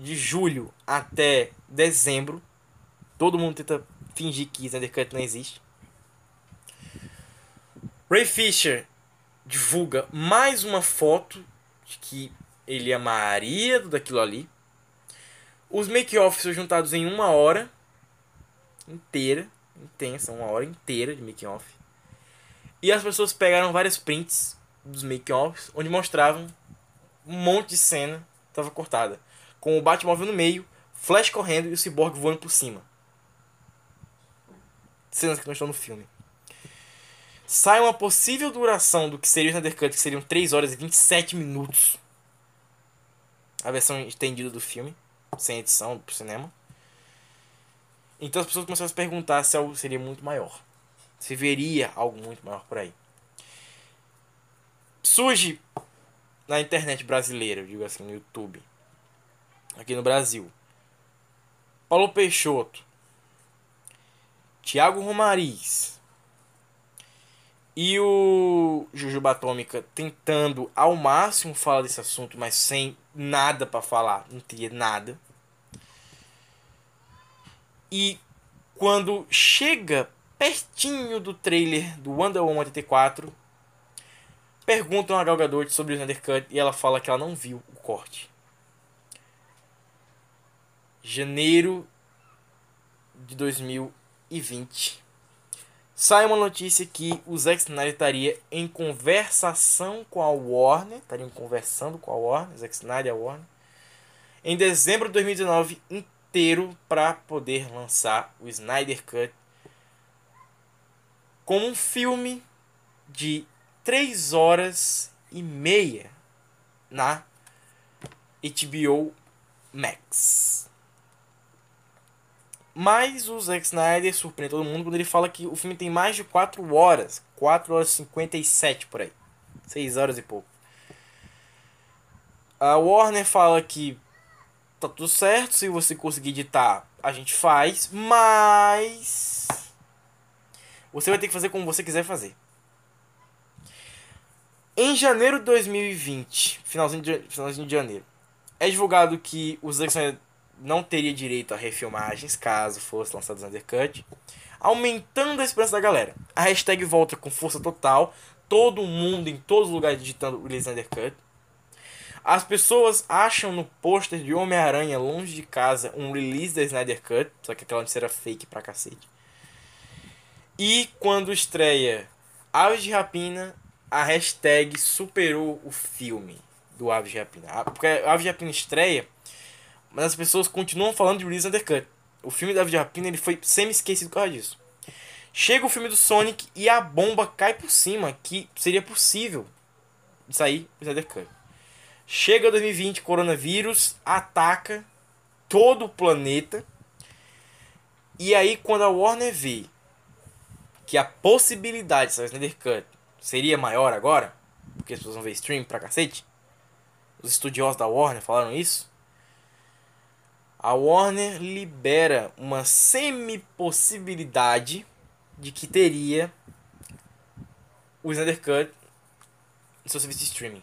A: de julho até dezembro. Todo mundo tenta fingir que Snyder Cut não existe. Ray Fisher divulga mais uma foto de que ele amaria tudo aquilo ali. Os make-offs são juntados em uma hora inteira, intensa, uma hora inteira de make-off. E as pessoas pegaram várias prints dos make-offs, onde mostravam um monte de cena estava cortada. Com o Batmóvel no meio, Flash correndo e o Cyborg voando por cima. Cenas que não estão no filme. Sai uma possível duração do que seria o Snyder Cut, que seriam 3 horas e 27 minutos. A versão estendida do filme, sem edição, pro cinema. Então as pessoas começaram a se perguntar se algo seria muito maior. Se veria algo muito maior por aí surge na internet brasileira, eu digo assim, no YouTube, aqui no Brasil. Paulo Peixoto, Tiago Romariz e o Jujuba Atômica tentando ao máximo falar desse assunto, mas sem nada para falar, não teria nada. E quando chega pertinho do trailer do Wonder Woman 84, Perguntam a Gal Gadot sobre o Snyder e ela fala que ela não viu o corte. Janeiro de 2020. Sai uma notícia que o Zack Snyder estaria em conversação com a Warner, estariam conversando com a Warner, Zack Snyder e a Warner, em dezembro de 2019 inteiro para poder lançar o Snyder Cut como um filme de 3 horas e meia na HBO Max. Mas o Zack Snyder surpreende todo mundo quando ele fala que o filme tem mais de 4 horas. 4 horas e 57 por aí. 6 horas e pouco. A Warner fala que tá tudo certo, se você conseguir editar, a gente faz, mas você vai ter que fazer como você quiser fazer. Em janeiro de 2020, finalzinho de, finalzinho de janeiro, é divulgado que o Zack Snyder não teria direito a refilmagens caso fosse lançado o Snyder Cut, aumentando a esperança da galera. A hashtag volta com força total, todo mundo em todos os lugares digitando Release Snyder Cut. As pessoas acham no pôster de Homem-Aranha longe de casa um release da Snyder Cut, só que aquela notícia era fake pra cacete. E quando estreia Aves de Rapina, a hashtag superou o filme do Aves de Rapina. Porque o Aves de Rapina estreia, mas as pessoas continuam falando de Release Undercut. O filme da Rapina ele foi semi-esquecido por causa disso. Chega o filme do Sonic e a bomba cai por cima, que seria possível sair o Undercut. Chega 2020, coronavírus ataca todo o planeta. E aí quando a Warner vê que a possibilidade de sair o Snyder Cut seria maior agora, porque as pessoas vão ver stream pra cacete. Os estudiosos da Warner falaram isso. A Warner libera uma semi-possibilidade de que teria o Snyder Cut no seu serviço de streaming.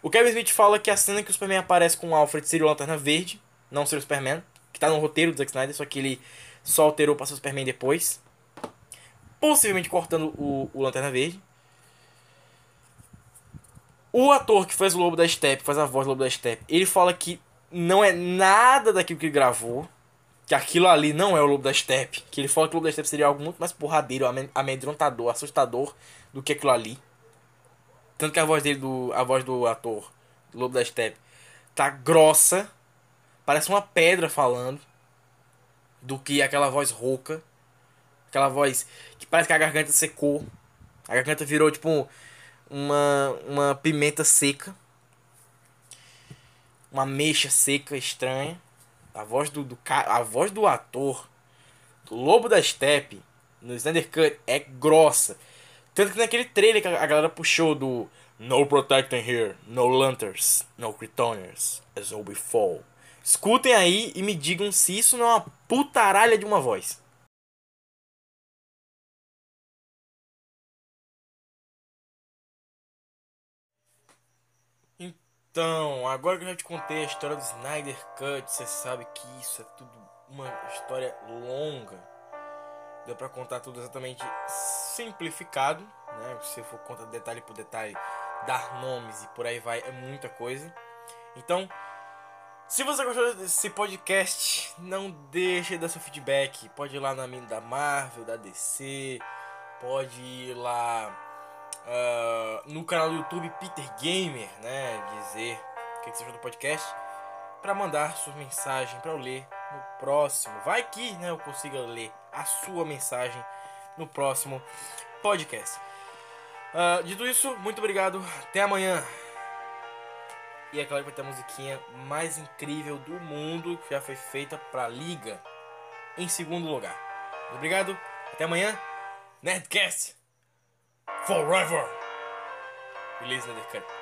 A: O Kevin Smith fala que a cena que o Superman aparece com o Alfred seria o Lanterna Verde, não seria o Superman. que tá no roteiro do Zack Snyder, só que ele só alterou pra ser o Superman depois. Possivelmente cortando o, o Lanterna Verde. O ator que faz o Lobo da Steppe, faz a voz do Lobo da Steppe, ele fala que não é nada daquilo que ele gravou. Que aquilo ali não é o Lobo da Steppe. Que ele fala que o Lobo da Steppe seria algo muito mais porradeiro, amedrontador, assustador do que aquilo ali. Tanto que a voz dele, do, a voz do ator, do Lobo da Steppe, tá grossa. Parece uma pedra falando. Do que aquela voz rouca. Aquela voz que parece que a garganta secou. A garganta virou tipo um- uma, uma pimenta seca. Uma mexa seca estranha. A voz do, do a voz do ator do Lobo da Steppe no Snyder Cut é grossa. Tanto que naquele trailer que a galera puxou do No Protecting Here, No Lanterns, No Kryptonians, As All Before. Escutem aí e me digam se isso não é uma putaralha de uma voz. Então, agora que eu já te contei a história do Snyder Cut, você sabe que isso é tudo uma história longa. Deu pra contar tudo exatamente simplificado, né? Se for contar detalhe por detalhe, dar nomes e por aí vai, é muita coisa. Então, se você gostou desse podcast, não deixe de dar seu feedback. Pode ir lá na minha da Marvel, da DC, pode ir lá ah, no canal do YouTube Peter Gamer, né? Dizer o que, você achou do podcast. Pra mandar sua mensagem pra eu ler no próximo. Vai que né, eu consiga ler a sua mensagem no próximo podcast. Ah, dito isso, muito obrigado. Até amanhã. E é claro que vai ter a musiquinha mais incrível do mundo que já foi feita pra Liga em segundo lugar. Muito obrigado. Até amanhã. Nerdcast Forever. Release Nerdcast.
B: Here